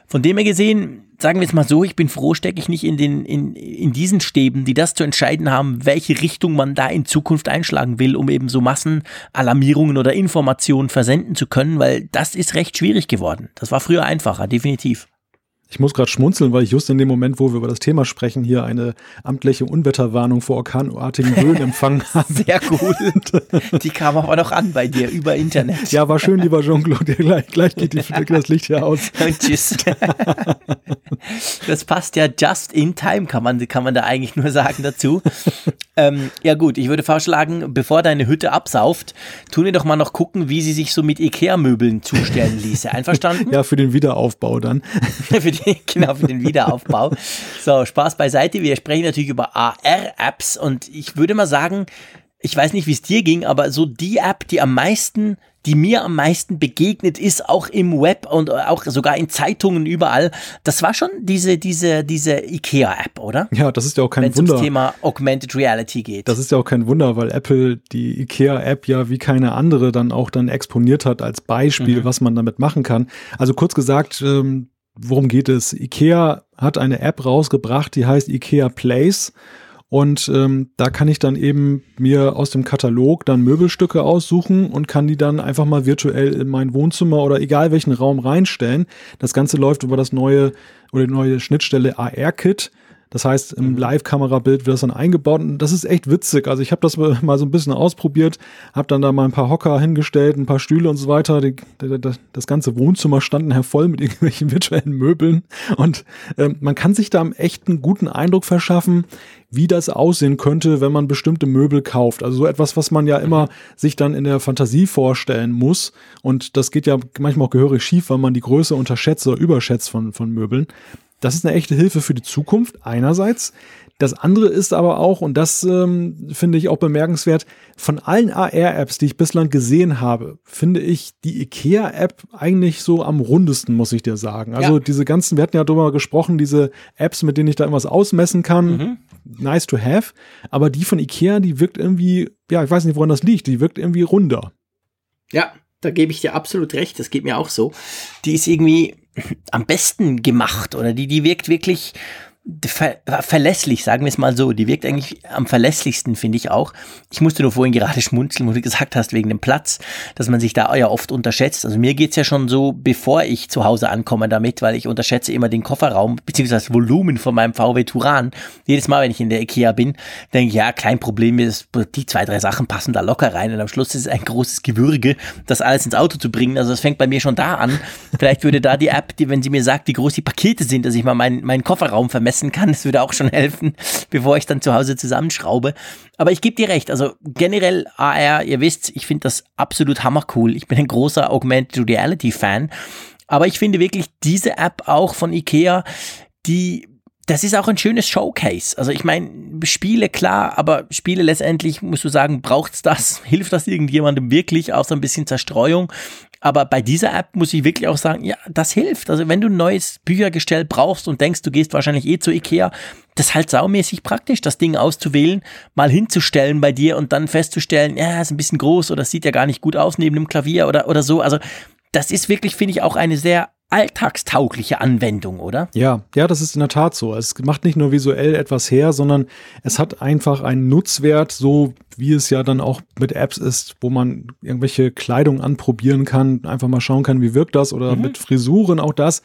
von dem her gesehen, sagen wir es mal so, ich bin froh, stecke ich nicht in, den, in, in diesen Stäben, die das zu entscheiden haben, welche Richtung man da in Zukunft einschlagen will, um eben so Massenalarmierungen oder Informationen versenden zu können, weil das ist recht schwierig geworden. Das war früher einfacher, definitiv. Ich muss gerade schmunzeln, weil ich just in dem Moment, wo wir über das Thema sprechen, hier eine amtliche Unwetterwarnung vor orkanartigen Böen empfangen habe. Sehr gut. Die kam aber noch an bei dir über Internet. Ja, war schön, lieber Jean-Claude. Gleich, gleich geht die, das Licht hier aus. Und tschüss. Das passt ja just in time, kann man, kann man da eigentlich nur sagen dazu. Ähm, ja gut, ich würde vorschlagen, bevor deine Hütte absauft, tun wir doch mal noch gucken, wie sie sich so mit Ikea-Möbeln zustellen ließe. Einverstanden? Ja, für den Wiederaufbau dann. für die genau, für den Wiederaufbau. So, Spaß beiseite. Wir sprechen natürlich über AR-Apps und ich würde mal sagen, ich weiß nicht, wie es dir ging, aber so die App, die am meisten, die mir am meisten begegnet ist, auch im Web und auch sogar in Zeitungen überall, das war schon diese, diese, diese IKEA-App, oder? Ja, das ist ja auch kein Wenn's Wunder. Wenn es Thema Augmented Reality geht. Das ist ja auch kein Wunder, weil Apple die IKEA-App ja wie keine andere dann auch dann exponiert hat als Beispiel, mhm. was man damit machen kann. Also kurz gesagt, ähm, worum geht es? IKEA hat eine App rausgebracht, die heißt IKEA Place. Und ähm, da kann ich dann eben mir aus dem Katalog dann Möbelstücke aussuchen und kann die dann einfach mal virtuell in mein Wohnzimmer oder egal welchen Raum reinstellen. Das Ganze läuft über das neue oder die neue Schnittstelle AR-Kit. Das heißt, im mhm. Live-Kamerabild wird das dann eingebaut und das ist echt witzig. Also ich habe das mal so ein bisschen ausprobiert, habe dann da mal ein paar Hocker hingestellt, ein paar Stühle und so weiter. Die, die, das ganze Wohnzimmer stand nachher voll mit irgendwelchen virtuellen Möbeln und äh, man kann sich da echt einen guten Eindruck verschaffen, wie das aussehen könnte, wenn man bestimmte Möbel kauft. Also so etwas, was man ja immer sich dann in der Fantasie vorstellen muss. Und das geht ja manchmal auch gehörig schief, weil man die Größe unterschätzt oder überschätzt von, von Möbeln. Das ist eine echte Hilfe für die Zukunft einerseits. Das andere ist aber auch, und das ähm, finde ich auch bemerkenswert, von allen AR-Apps, die ich bislang gesehen habe, finde ich die IKEA-App eigentlich so am rundesten, muss ich dir sagen. Also ja. diese ganzen, wir hatten ja darüber gesprochen, diese Apps, mit denen ich da irgendwas ausmessen kann, mhm. nice to have. Aber die von IKEA, die wirkt irgendwie, ja, ich weiß nicht, woran das liegt, die wirkt irgendwie runder. Ja, da gebe ich dir absolut recht, das geht mir auch so. Die ist irgendwie am besten gemacht oder die, die wirkt wirklich ver verlässlich, sagen wir es mal so. Die wirkt eigentlich am verlässlichsten, finde ich auch. Ich musste nur vorhin gerade schmunzeln, wo du gesagt hast, wegen dem Platz, dass man sich da ja oft unterschätzt. Also mir geht's ja schon so, bevor ich zu Hause ankomme damit, weil ich unterschätze immer den Kofferraum, beziehungsweise das Volumen von meinem VW Turan. Jedes Mal, wenn ich in der Ikea bin, denke ich, ja, kein Problem, die zwei, drei Sachen passen da locker rein. Und am Schluss ist es ein großes Gewürge, das alles ins Auto zu bringen. Also das fängt bei mir schon da an. Vielleicht würde da die App, die, wenn sie mir sagt, wie groß die Pakete sind, dass ich mal meinen, meinen Kofferraum vermesse, messen kann. Das würde auch schon helfen, bevor ich dann zu Hause zusammenschraube. Aber ich gebe dir recht, also generell AR, ihr wisst, ich finde das absolut hammercool. Ich bin ein großer Augmented Reality Fan. Aber ich finde wirklich diese App auch von Ikea, die das ist auch ein schönes Showcase. Also ich meine, Spiele klar, aber Spiele letztendlich, musst du sagen, braucht's das? Hilft das irgendjemandem wirklich? Auch so ein bisschen Zerstreuung. Aber bei dieser App muss ich wirklich auch sagen, ja, das hilft. Also wenn du ein neues Büchergestell brauchst und denkst, du gehst wahrscheinlich eh zu Ikea, das ist halt saumäßig praktisch, das Ding auszuwählen, mal hinzustellen bei dir und dann festzustellen, ja, ist ein bisschen groß oder sieht ja gar nicht gut aus neben dem Klavier oder, oder so. Also das ist wirklich, finde ich, auch eine sehr alltagstaugliche Anwendung, oder? Ja, ja, das ist in der Tat so. Es macht nicht nur visuell etwas her, sondern es hat einfach einen Nutzwert, so wie es ja dann auch mit Apps ist, wo man irgendwelche Kleidung anprobieren kann, einfach mal schauen kann, wie wirkt das oder mhm. mit Frisuren auch das.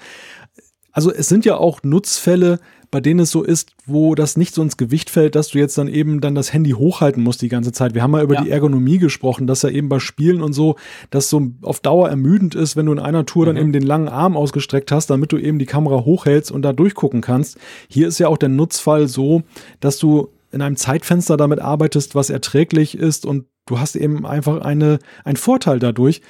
Also es sind ja auch Nutzfälle, bei denen es so ist, wo das nicht so ins Gewicht fällt, dass du jetzt dann eben dann das Handy hochhalten musst die ganze Zeit. Wir haben mal über ja. die Ergonomie gesprochen, dass ja eben bei Spielen und so, das so auf Dauer ermüdend ist, wenn du in einer Tour mhm. dann eben den langen Arm ausgestreckt hast, damit du eben die Kamera hochhältst und da durchgucken kannst. Hier ist ja auch der Nutzfall so, dass du in einem Zeitfenster damit arbeitest, was erträglich ist und du hast eben einfach eine, einen Vorteil dadurch,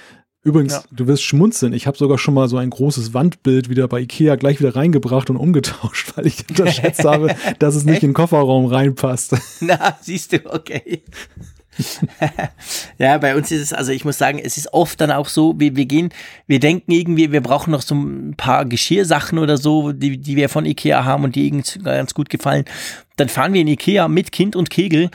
Übrigens, ja. du wirst schmunzeln. Ich habe sogar schon mal so ein großes Wandbild wieder bei Ikea gleich wieder reingebracht und umgetauscht, weil ich unterschätzt habe, dass es nicht in den Kofferraum reinpasst. Na, siehst du, okay. ja, bei uns ist es, also ich muss sagen, es ist oft dann auch so, wir, wir gehen, wir denken irgendwie, wir brauchen noch so ein paar Geschirrsachen oder so, die, die wir von Ikea haben und die irgendwie ganz gut gefallen. Dann fahren wir in Ikea mit Kind und Kegel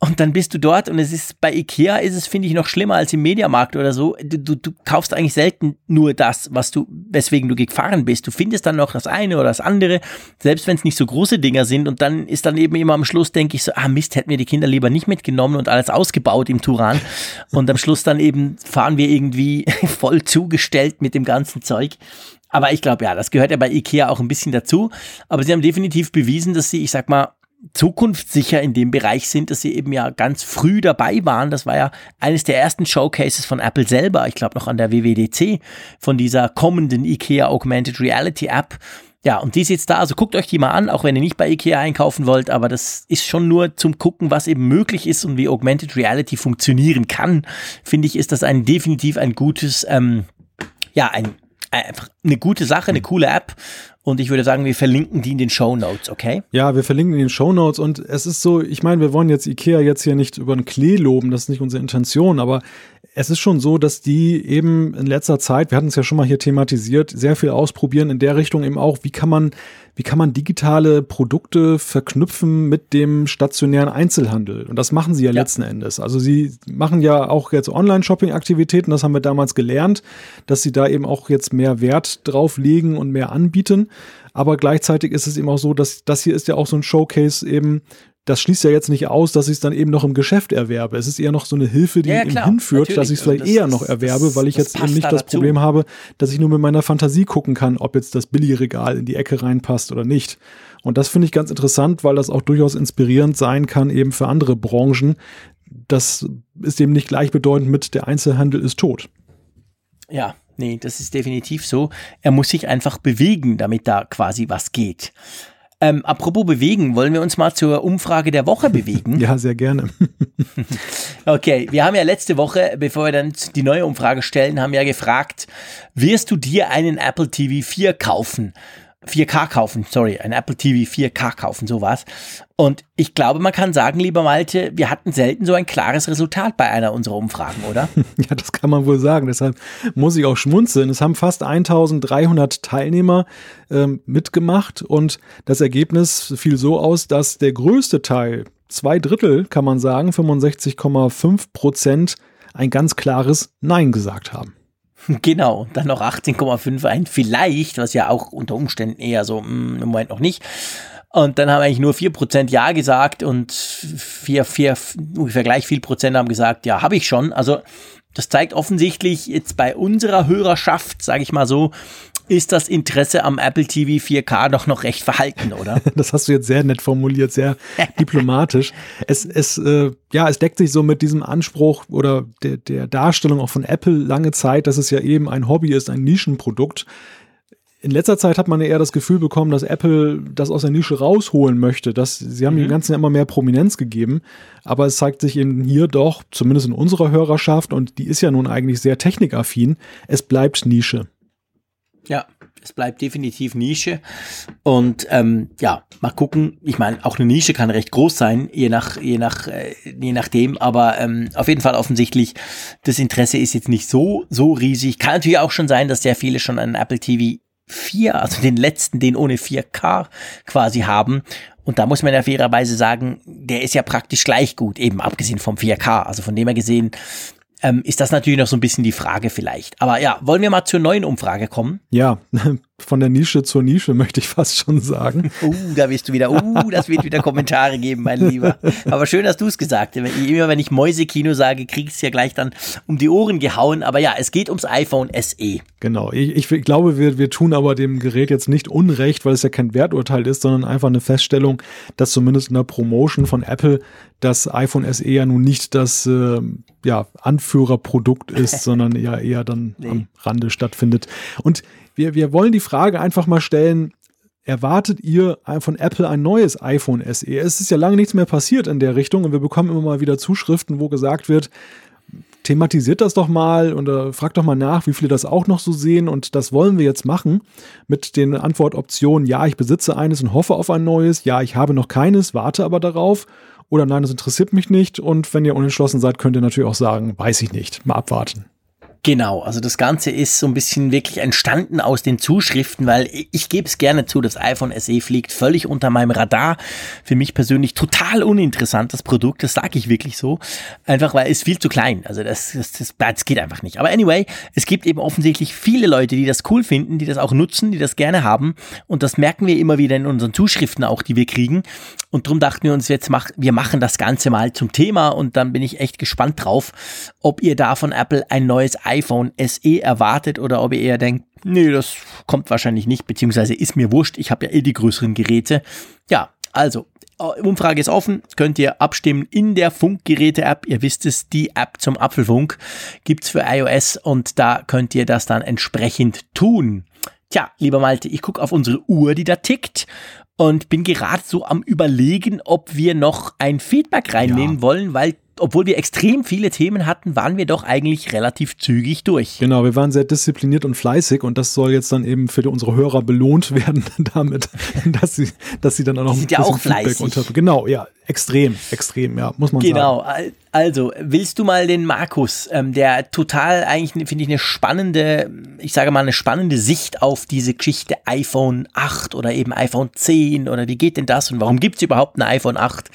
und dann bist du dort und es ist bei Ikea ist es finde ich noch schlimmer als im Mediamarkt oder so. Du, du, du kaufst eigentlich selten nur das, was du weswegen du gefahren bist. Du findest dann noch das eine oder das andere, selbst wenn es nicht so große Dinger sind und dann ist dann eben immer am Schluss denke ich so, ah Mist, hätten wir die Kinder lieber nicht mitgenommen und alles ausgebaut im Turan und am Schluss dann eben fahren wir irgendwie voll zugestellt mit dem ganzen Zeug. Aber ich glaube, ja, das gehört ja bei Ikea auch ein bisschen dazu. Aber sie haben definitiv bewiesen, dass sie, ich sag mal, zukunftssicher in dem Bereich sind, dass sie eben ja ganz früh dabei waren. Das war ja eines der ersten Showcases von Apple selber, ich glaube noch an der WWDC, von dieser kommenden IKEA Augmented Reality App. Ja, und die ist jetzt da, also guckt euch die mal an, auch wenn ihr nicht bei IKEA einkaufen wollt, aber das ist schon nur zum Gucken, was eben möglich ist und wie Augmented Reality funktionieren kann, finde ich, ist das ein definitiv ein gutes, ähm, ja, ein einfach eine gute Sache, eine coole App und ich würde sagen, wir verlinken die in den Show Notes, okay? Ja, wir verlinken in den Show Notes. Und es ist so, ich meine, wir wollen jetzt Ikea jetzt hier nicht über den Klee loben, das ist nicht unsere Intention, aber es ist schon so, dass die eben in letzter Zeit, wir hatten es ja schon mal hier thematisiert, sehr viel ausprobieren in der Richtung eben auch, wie kann man wie kann man digitale Produkte verknüpfen mit dem stationären Einzelhandel? Und das machen sie ja, ja. letzten Endes. Also sie machen ja auch jetzt Online-Shopping-Aktivitäten, das haben wir damals gelernt, dass sie da eben auch jetzt mehr Wert drauf legen und mehr anbieten. Aber gleichzeitig ist es eben auch so, dass das hier ist ja auch so ein Showcase eben das schließt ja jetzt nicht aus, dass ich es dann eben noch im Geschäft erwerbe. Es ist eher noch so eine Hilfe, die ja, ja, hinführt, dass ich es vielleicht also eher noch erwerbe, das, weil ich jetzt eben nicht da das dazu. Problem habe, dass ich nur mit meiner Fantasie gucken kann, ob jetzt das Billigregal in die Ecke reinpasst oder nicht. Und das finde ich ganz interessant, weil das auch durchaus inspirierend sein kann, eben für andere Branchen. Das ist eben nicht gleichbedeutend mit der Einzelhandel ist tot. Ja, nee, das ist definitiv so. Er muss sich einfach bewegen, damit da quasi was geht. Ähm, apropos bewegen, wollen wir uns mal zur Umfrage der Woche bewegen? ja, sehr gerne. okay, wir haben ja letzte Woche, bevor wir dann die neue Umfrage stellen, haben ja gefragt, wirst du dir einen Apple TV 4 kaufen? 4K kaufen, sorry, ein Apple TV 4K kaufen, sowas. Und ich glaube, man kann sagen, lieber Malte, wir hatten selten so ein klares Resultat bei einer unserer Umfragen, oder? ja, das kann man wohl sagen. Deshalb muss ich auch schmunzeln. Es haben fast 1300 Teilnehmer ähm, mitgemacht und das Ergebnis fiel so aus, dass der größte Teil, zwei Drittel kann man sagen, 65,5 Prozent, ein ganz klares Nein gesagt haben. Genau, dann noch 18,5 ein vielleicht, was ja auch unter Umständen eher so mh, mm, im Moment noch nicht. Und dann haben eigentlich nur 4% Ja gesagt und 4, 4, ungefähr gleich viel Prozent haben gesagt, ja, habe ich schon. Also das zeigt offensichtlich jetzt bei unserer Hörerschaft, sage ich mal so, ist das Interesse am Apple TV 4K doch noch recht verhalten, oder? das hast du jetzt sehr nett formuliert, sehr diplomatisch. Es, es, äh, ja, es deckt sich so mit diesem Anspruch oder der, der Darstellung auch von Apple lange Zeit, dass es ja eben ein Hobby ist, ein Nischenprodukt. In letzter Zeit hat man ja eher das Gefühl bekommen, dass Apple das aus der Nische rausholen möchte. Dass, sie haben mhm. dem Ganzen ja immer mehr Prominenz gegeben. Aber es zeigt sich eben hier doch, zumindest in unserer Hörerschaft, und die ist ja nun eigentlich sehr technikaffin, es bleibt Nische. Ja, es bleibt definitiv Nische. Und ähm, ja, mal gucken. Ich meine, auch eine Nische kann recht groß sein, je nach, je nach, äh, je nachdem. Aber ähm, auf jeden Fall offensichtlich, das Interesse ist jetzt nicht so, so riesig. Kann natürlich auch schon sein, dass sehr viele schon einen Apple TV 4, also den letzten, den ohne 4K quasi haben. Und da muss man ja fairerweise sagen, der ist ja praktisch gleich gut, eben abgesehen vom 4K. Also von dem her gesehen, ähm, ist das natürlich noch so ein bisschen die Frage vielleicht. Aber ja, wollen wir mal zur neuen Umfrage kommen? Ja, von der Nische zur Nische möchte ich fast schon sagen. Uh, da wirst du wieder, uh, das wird wieder Kommentare geben, mein Lieber. Aber schön, dass du es gesagt hast. Immer wenn ich Mäusekino sage, kriegst du ja gleich dann um die Ohren gehauen. Aber ja, es geht ums iPhone SE. Genau. Ich, ich glaube, wir, wir tun aber dem Gerät jetzt nicht Unrecht, weil es ja kein Werturteil ist, sondern einfach eine Feststellung, dass zumindest in der Promotion von Apple das iPhone SE ja nun nicht das äh, ja, Anführerprodukt ist, sondern ja eher dann nee. am Rande stattfindet. Und wir, wir wollen die Frage einfach mal stellen, erwartet ihr von Apple ein neues iPhone SE? Es ist ja lange nichts mehr passiert in der Richtung und wir bekommen immer mal wieder Zuschriften, wo gesagt wird, thematisiert das doch mal und äh, fragt doch mal nach, wie viele das auch noch so sehen. Und das wollen wir jetzt machen mit den Antwortoptionen, ja, ich besitze eines und hoffe auf ein neues, ja, ich habe noch keines, warte aber darauf. Oder nein, das interessiert mich nicht. Und wenn ihr unentschlossen seid, könnt ihr natürlich auch sagen, weiß ich nicht, mal abwarten. Genau, also das Ganze ist so ein bisschen wirklich entstanden aus den Zuschriften, weil ich gebe es gerne zu, das iPhone SE fliegt völlig unter meinem Radar. Für mich persönlich total uninteressant, das Produkt, das sage ich wirklich so. Einfach weil es viel zu klein, also das, das, das, das geht einfach nicht. Aber anyway, es gibt eben offensichtlich viele Leute, die das cool finden, die das auch nutzen, die das gerne haben und das merken wir immer wieder in unseren Zuschriften auch, die wir kriegen. Und darum dachten wir uns jetzt, mach, wir machen das Ganze mal zum Thema und dann bin ich echt gespannt drauf, ob ihr da von Apple ein neues iPhone SE erwartet oder ob ihr eher denkt, nee, das kommt wahrscheinlich nicht, beziehungsweise ist mir wurscht, ich habe ja eh die größeren Geräte. Ja, also, äh, Umfrage ist offen, könnt ihr abstimmen in der Funkgeräte-App. Ihr wisst es, die App zum Apfelfunk gibt's für iOS und da könnt ihr das dann entsprechend tun. Tja, lieber Malte, ich gucke auf unsere Uhr, die da tickt und bin gerade so am überlegen, ob wir noch ein Feedback reinnehmen ja. wollen, weil obwohl wir extrem viele Themen hatten, waren wir doch eigentlich relativ zügig durch. Genau, wir waren sehr diszipliniert und fleißig und das soll jetzt dann eben für unsere Hörer belohnt werden damit, dass sie, dass sie dann auch noch die sind ein ja auch Feedback unter. Genau, ja, extrem, extrem, ja, muss man genau. sagen. Genau, also willst du mal den Markus, ähm, der total eigentlich finde ich eine spannende, ich sage mal eine spannende Sicht auf diese Geschichte iPhone 8 oder eben iPhone 10 oder wie geht denn das und warum gibt es überhaupt ein iPhone 8?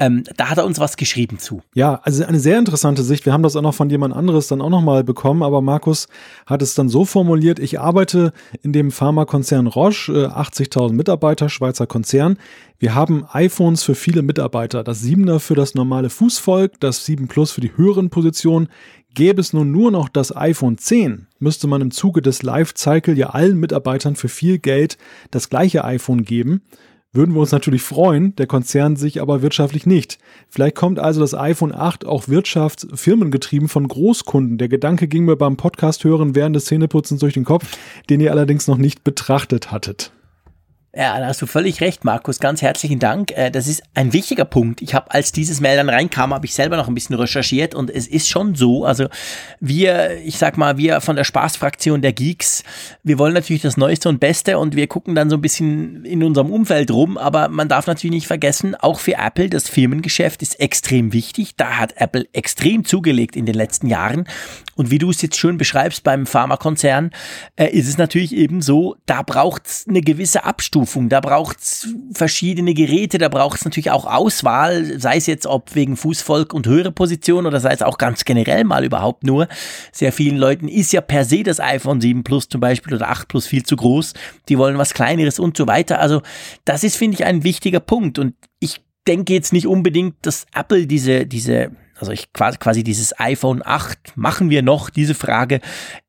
Ähm, da hat er uns was geschrieben zu. Ja, also eine sehr interessante Sicht. Wir haben das auch noch von jemand anderes dann auch nochmal bekommen, aber Markus hat es dann so formuliert, ich arbeite in dem Pharmakonzern Roche, 80.000 äh, Mitarbeiter, Schweizer Konzern. Wir haben iPhones für viele Mitarbeiter, das 7er für das normale Fußvolk, das 7 Plus für die höheren Positionen. Gäbe es nun nur noch das iPhone 10, müsste man im Zuge des Life-Cycle ja allen Mitarbeitern für viel Geld das gleiche iPhone geben würden wir uns natürlich freuen, der Konzern sich aber wirtschaftlich nicht. Vielleicht kommt also das iPhone 8 auch wirtschaftsfirmengetrieben von Großkunden. Der Gedanke ging mir beim Podcast hören während des Zähneputzens durch den Kopf, den ihr allerdings noch nicht betrachtet hattet. Ja, da hast du völlig recht, Markus. Ganz herzlichen Dank. Äh, das ist ein wichtiger Punkt. Ich habe, als dieses Mail dann reinkam, habe ich selber noch ein bisschen recherchiert und es ist schon so. Also wir, ich sag mal, wir von der Spaßfraktion der Geeks, wir wollen natürlich das Neueste und Beste und wir gucken dann so ein bisschen in unserem Umfeld rum. Aber man darf natürlich nicht vergessen, auch für Apple das Firmengeschäft ist extrem wichtig. Da hat Apple extrem zugelegt in den letzten Jahren. Und wie du es jetzt schön beschreibst beim Pharmakonzern, äh, ist es natürlich eben so, da braucht es eine gewisse Abstufung, da braucht es verschiedene Geräte, da braucht es natürlich auch Auswahl, sei es jetzt ob wegen Fußvolk und höhere Position oder sei es auch ganz generell mal überhaupt nur. Sehr vielen Leuten ist ja per se das iPhone 7 Plus zum Beispiel oder 8 Plus viel zu groß, die wollen was kleineres und so weiter. Also das ist, finde ich, ein wichtiger Punkt und ich denke jetzt nicht unbedingt, dass Apple diese, diese also ich quasi, quasi dieses iPhone 8 machen wir noch, diese Frage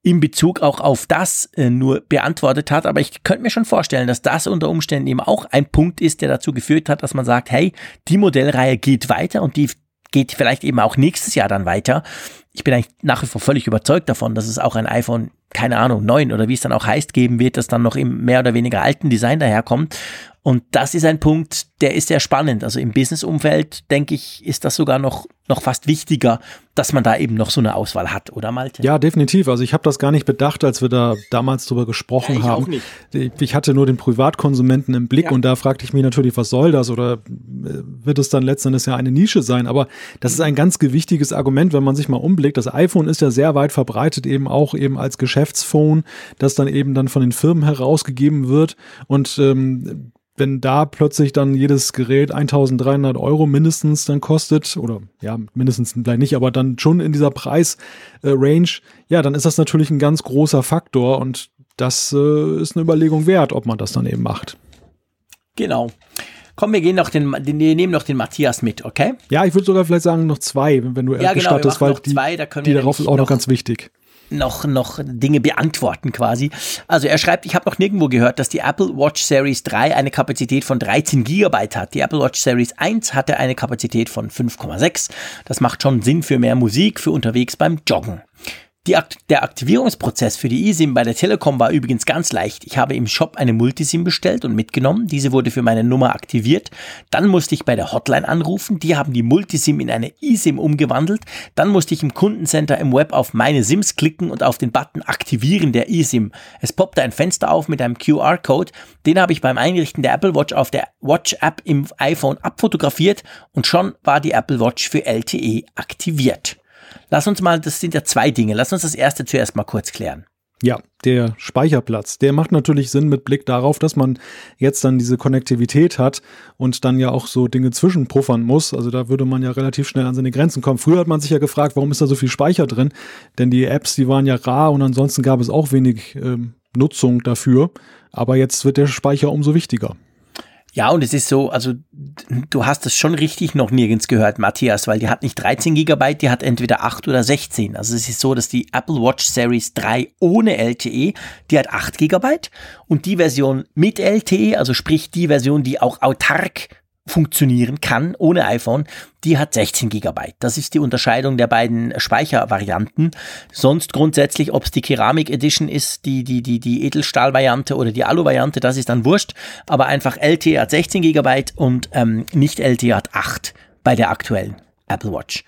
in Bezug auch auf das äh, nur beantwortet hat. Aber ich könnte mir schon vorstellen, dass das unter Umständen eben auch ein Punkt ist, der dazu geführt hat, dass man sagt, hey, die Modellreihe geht weiter und die geht vielleicht eben auch nächstes Jahr dann weiter. Ich bin eigentlich nach wie vor völlig überzeugt davon, dass es auch ein iPhone, keine Ahnung, 9 oder wie es dann auch heißt, geben wird, das dann noch im mehr oder weniger alten Design daherkommt. Und das ist ein Punkt, der ist sehr spannend. Also im Businessumfeld, denke ich, ist das sogar noch, noch fast wichtiger, dass man da eben noch so eine Auswahl hat, oder Malte? Ja, definitiv. Also ich habe das gar nicht bedacht, als wir da damals drüber gesprochen ja, ich haben. Auch nicht. Ich hatte nur den Privatkonsumenten im Blick ja. und da fragte ich mich natürlich, was soll das? Oder äh, wird es dann letztendlich ja eine Nische sein? Aber das ist ein ganz gewichtiges Argument, wenn man sich mal umblickt. Das iPhone ist ja sehr weit verbreitet, eben auch eben als Geschäftsphone, das dann eben dann von den Firmen herausgegeben wird. Und ähm, wenn da plötzlich dann jedes Gerät 1300 Euro mindestens dann kostet, oder ja, mindestens vielleicht nicht, aber dann schon in dieser Preisrange, ja, dann ist das natürlich ein ganz großer Faktor und das äh, ist eine Überlegung wert, ob man das dann eben macht. Genau. Komm, wir gehen noch den, wir nehmen noch den Matthias mit, okay? Ja, ich würde sogar vielleicht sagen noch zwei, wenn, du ja, genau, gestattest, weil die, zwei, da die darauf ist auch noch ganz wichtig noch, noch Dinge beantworten quasi. Also er schreibt, ich habe noch nirgendwo gehört, dass die Apple Watch Series 3 eine Kapazität von 13 Gigabyte hat. Die Apple Watch Series 1 hatte eine Kapazität von 5,6. Das macht schon Sinn für mehr Musik, für unterwegs beim Joggen. Die, der Aktivierungsprozess für die eSIM bei der Telekom war übrigens ganz leicht. Ich habe im Shop eine Multisim bestellt und mitgenommen. Diese wurde für meine Nummer aktiviert. Dann musste ich bei der Hotline anrufen. Die haben die Multisim in eine eSIM umgewandelt. Dann musste ich im Kundencenter im Web auf meine SIMs klicken und auf den Button Aktivieren der eSIM. Es poppte ein Fenster auf mit einem QR-Code. Den habe ich beim Einrichten der Apple Watch auf der Watch-App im iPhone abfotografiert und schon war die Apple Watch für LTE aktiviert. Lass uns mal, das sind ja zwei Dinge. Lass uns das erste zuerst mal kurz klären. Ja, der Speicherplatz, der macht natürlich Sinn mit Blick darauf, dass man jetzt dann diese Konnektivität hat und dann ja auch so Dinge zwischenpuffern muss. Also da würde man ja relativ schnell an seine Grenzen kommen. Früher hat man sich ja gefragt, warum ist da so viel Speicher drin? Denn die Apps, die waren ja rar und ansonsten gab es auch wenig ähm, Nutzung dafür. Aber jetzt wird der Speicher umso wichtiger. Ja, und es ist so, also du hast es schon richtig noch nirgends gehört, Matthias, weil die hat nicht 13 Gigabyte, die hat entweder 8 oder 16. Also es ist so, dass die Apple Watch Series 3 ohne LTE, die hat 8 Gigabyte und die Version mit LTE, also sprich die Version, die auch autark funktionieren kann ohne iPhone, die hat 16 GB. Das ist die Unterscheidung der beiden Speichervarianten. Sonst grundsätzlich, ob es die Keramik Edition ist, die, die, die, die Edelstahl-Variante oder die Alu-Variante, das ist dann wurscht. Aber einfach LTE hat 16 GB und ähm, nicht LTE hat 8 bei der aktuellen Apple Watch.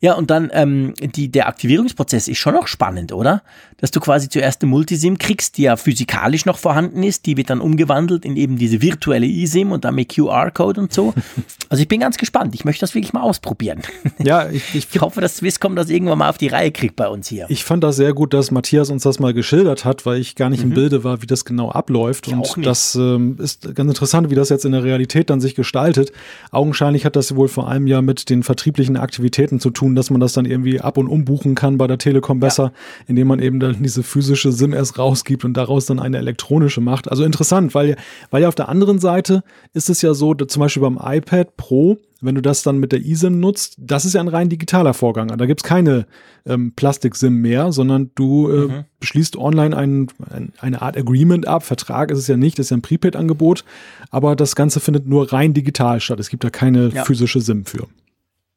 Ja, und dann ähm, die, der Aktivierungsprozess ist schon noch spannend, oder? Dass du quasi zuerst eine Multisim kriegst, die ja physikalisch noch vorhanden ist, die wird dann umgewandelt in eben diese virtuelle eSIM und dann mit QR-Code und so. Also ich bin ganz gespannt. Ich möchte das wirklich mal ausprobieren. Ja, ich, ich, ich hoffe, dass Swisscom das irgendwann mal auf die Reihe kriegt bei uns hier. Ich fand das sehr gut, dass Matthias uns das mal geschildert hat, weil ich gar nicht mhm. im Bilde war, wie das genau abläuft. Ich und das ähm, ist ganz interessant, wie das jetzt in der Realität dann sich gestaltet. Augenscheinlich hat das wohl vor allem ja mit den vertrieblichen Aktivitäten zu tun, dass man das dann irgendwie ab und umbuchen kann bei der Telekom besser, ja. indem man eben dann diese physische SIM erst rausgibt und daraus dann eine elektronische macht. Also interessant, weil, weil ja auf der anderen Seite ist es ja so, zum Beispiel beim iPad Pro, wenn du das dann mit der eSIM nutzt, das ist ja ein rein digitaler Vorgang. Da gibt's keine ähm, Plastik-SIM mehr, sondern du äh, mhm. beschließt online ein, ein, eine Art Agreement ab. Vertrag ist es ja nicht, das ist ja ein Prepaid-Angebot, aber das Ganze findet nur rein digital statt. Es gibt da keine ja. physische SIM für.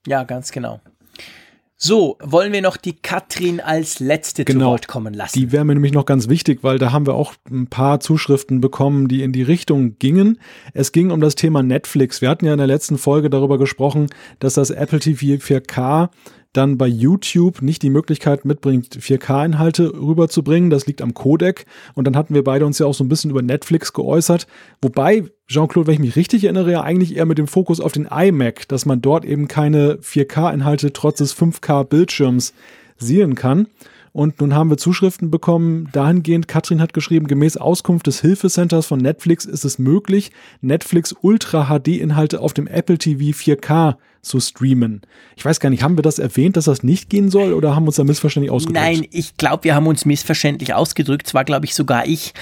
Ja, ganz genau. So, wollen wir noch die Katrin als letzte genau, zu Wort kommen lassen? Die wäre mir nämlich noch ganz wichtig, weil da haben wir auch ein paar Zuschriften bekommen, die in die Richtung gingen. Es ging um das Thema Netflix. Wir hatten ja in der letzten Folge darüber gesprochen, dass das Apple TV 4K dann bei YouTube nicht die Möglichkeit mitbringt, 4K-Inhalte rüberzubringen. Das liegt am Codec. Und dann hatten wir beide uns ja auch so ein bisschen über Netflix geäußert. Wobei, Jean-Claude, wenn ich mich richtig erinnere, ja eigentlich eher mit dem Fokus auf den iMac, dass man dort eben keine 4K-Inhalte trotz des 5K-Bildschirms sehen kann. Und nun haben wir Zuschriften bekommen, dahingehend, Katrin hat geschrieben, gemäß Auskunft des Hilfecenters von Netflix ist es möglich, Netflix Ultra HD-Inhalte auf dem Apple TV 4K zu streamen. Ich weiß gar nicht, haben wir das erwähnt, dass das nicht gehen soll oder haben uns da missverständlich ausgedrückt? Nein, ich glaube, wir haben uns missverständlich ausgedrückt. Zwar glaube ich sogar ich.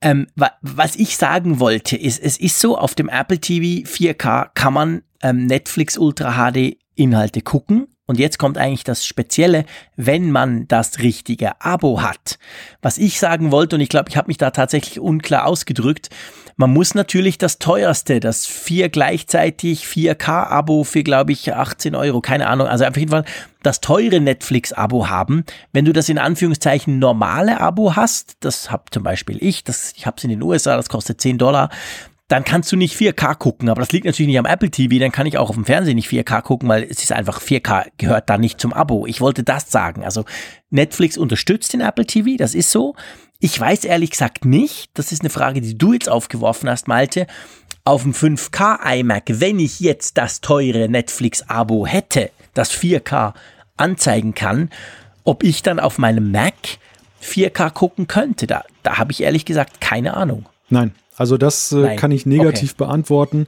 Ähm, wa was ich sagen wollte, ist, es ist so, auf dem Apple TV 4K kann man ähm, Netflix Ultra HD Inhalte gucken. Und jetzt kommt eigentlich das Spezielle, wenn man das richtige Abo hat. Was ich sagen wollte, und ich glaube, ich habe mich da tatsächlich unklar ausgedrückt, man muss natürlich das teuerste, das vier gleichzeitig 4K-Abo für, glaube ich, 18 Euro, keine Ahnung, also auf jeden Fall das teure Netflix-Abo haben. Wenn du das in Anführungszeichen normale Abo hast, das habe zum Beispiel ich, das, ich habe es in den USA, das kostet 10 Dollar, dann kannst du nicht 4K gucken. Aber das liegt natürlich nicht am Apple TV, dann kann ich auch auf dem Fernsehen nicht 4K gucken, weil es ist einfach 4K gehört da nicht zum Abo. Ich wollte das sagen. Also Netflix unterstützt den Apple TV, das ist so. Ich weiß ehrlich gesagt nicht, das ist eine Frage, die du jetzt aufgeworfen hast, Malte, auf dem 5K iMac, wenn ich jetzt das teure Netflix-Abo hätte, das 4K anzeigen kann, ob ich dann auf meinem Mac 4K gucken könnte. Da, da habe ich ehrlich gesagt keine Ahnung. Nein, also das äh, kann ich negativ okay. beantworten.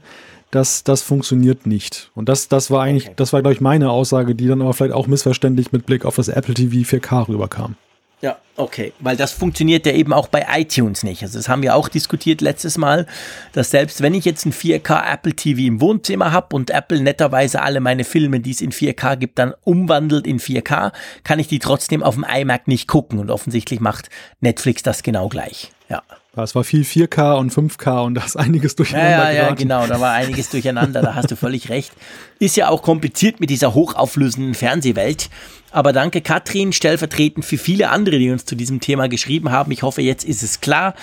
Das, das funktioniert nicht. Und das, das war eigentlich, okay. das war, glaube ich, meine Aussage, die dann aber vielleicht auch missverständlich mit Blick auf das Apple TV 4K rüberkam. Ja, okay, weil das funktioniert ja eben auch bei iTunes nicht. Also das haben wir auch diskutiert letztes Mal, dass selbst wenn ich jetzt ein 4K Apple TV im Wohnzimmer habe und Apple netterweise alle meine Filme, die es in 4K gibt, dann umwandelt in 4K, kann ich die trotzdem auf dem iMac nicht gucken und offensichtlich macht Netflix das genau gleich. Ja. Es war viel 4K und 5K und da ist einiges durcheinander. Ja, ja, ja, genau, da war einiges durcheinander, da hast du völlig recht. Ist ja auch kompliziert mit dieser hochauflösenden Fernsehwelt. Aber danke Katrin, stellvertretend für viele andere, die uns zu diesem Thema geschrieben haben. Ich hoffe, jetzt ist es klar.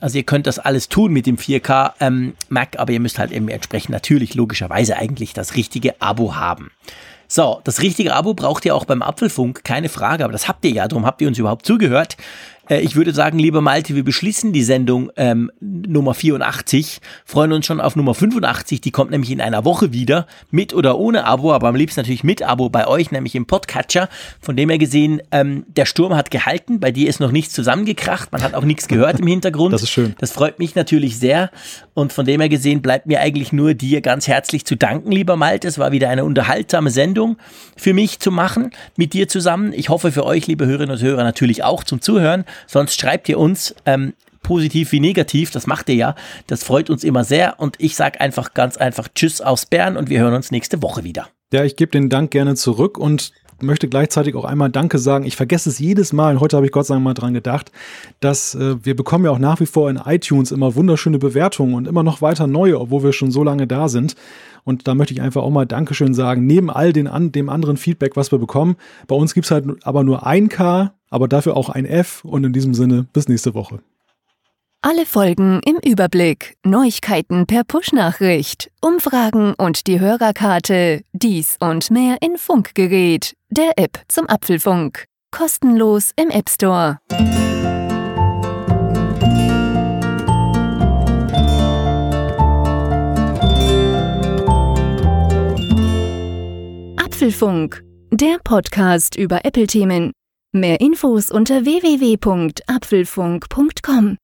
Also ihr könnt das alles tun mit dem 4K ähm, Mac, aber ihr müsst halt eben entsprechend natürlich logischerweise eigentlich das richtige Abo haben. So, das richtige Abo braucht ihr auch beim Apfelfunk, keine Frage, aber das habt ihr ja, darum habt ihr uns überhaupt zugehört. Äh, ich würde sagen, lieber Malte, wir beschließen die Sendung ähm, Nummer 84, freuen uns schon auf Nummer 85, die kommt nämlich in einer Woche wieder, mit oder ohne Abo, aber am liebsten natürlich mit Abo bei euch, nämlich im Podcatcher. Von dem her gesehen, ähm, der Sturm hat gehalten, bei dir ist noch nichts zusammengekracht, man hat auch nichts gehört im Hintergrund. Das ist schön. Das freut mich natürlich sehr und von dem her gesehen bleibt mir eigentlich nur dir ganz herzlich zu danken, lieber Malte. Es war wieder eine unterhaltsame Sendung für mich zu machen, mit dir zusammen. Ich hoffe für euch, liebe Hörerinnen und Hörer, natürlich auch zum Zuhören. Sonst schreibt ihr uns ähm, positiv wie negativ. Das macht ihr ja. Das freut uns immer sehr. Und ich sage einfach ganz einfach Tschüss aus Bern und wir hören uns nächste Woche wieder. Ja, ich gebe den Dank gerne zurück und möchte gleichzeitig auch einmal Danke sagen. Ich vergesse es jedes Mal, und heute habe ich Gott sei Dank mal dran gedacht, dass äh, wir bekommen ja auch nach wie vor in iTunes immer wunderschöne Bewertungen und immer noch weiter neue, obwohl wir schon so lange da sind. Und da möchte ich einfach auch mal Dankeschön sagen. Neben all den an, dem anderen Feedback, was wir bekommen, bei uns gibt es halt aber nur ein K, aber dafür auch ein F. Und in diesem Sinne, bis nächste Woche. Alle Folgen im Überblick, Neuigkeiten per Push-Nachricht, Umfragen und die Hörerkarte, dies und mehr in Funkgerät, der App zum Apfelfunk. Kostenlos im App Store. Apfelfunk, der Podcast über Apple-Themen. Mehr Infos unter www.apfelfunk.com.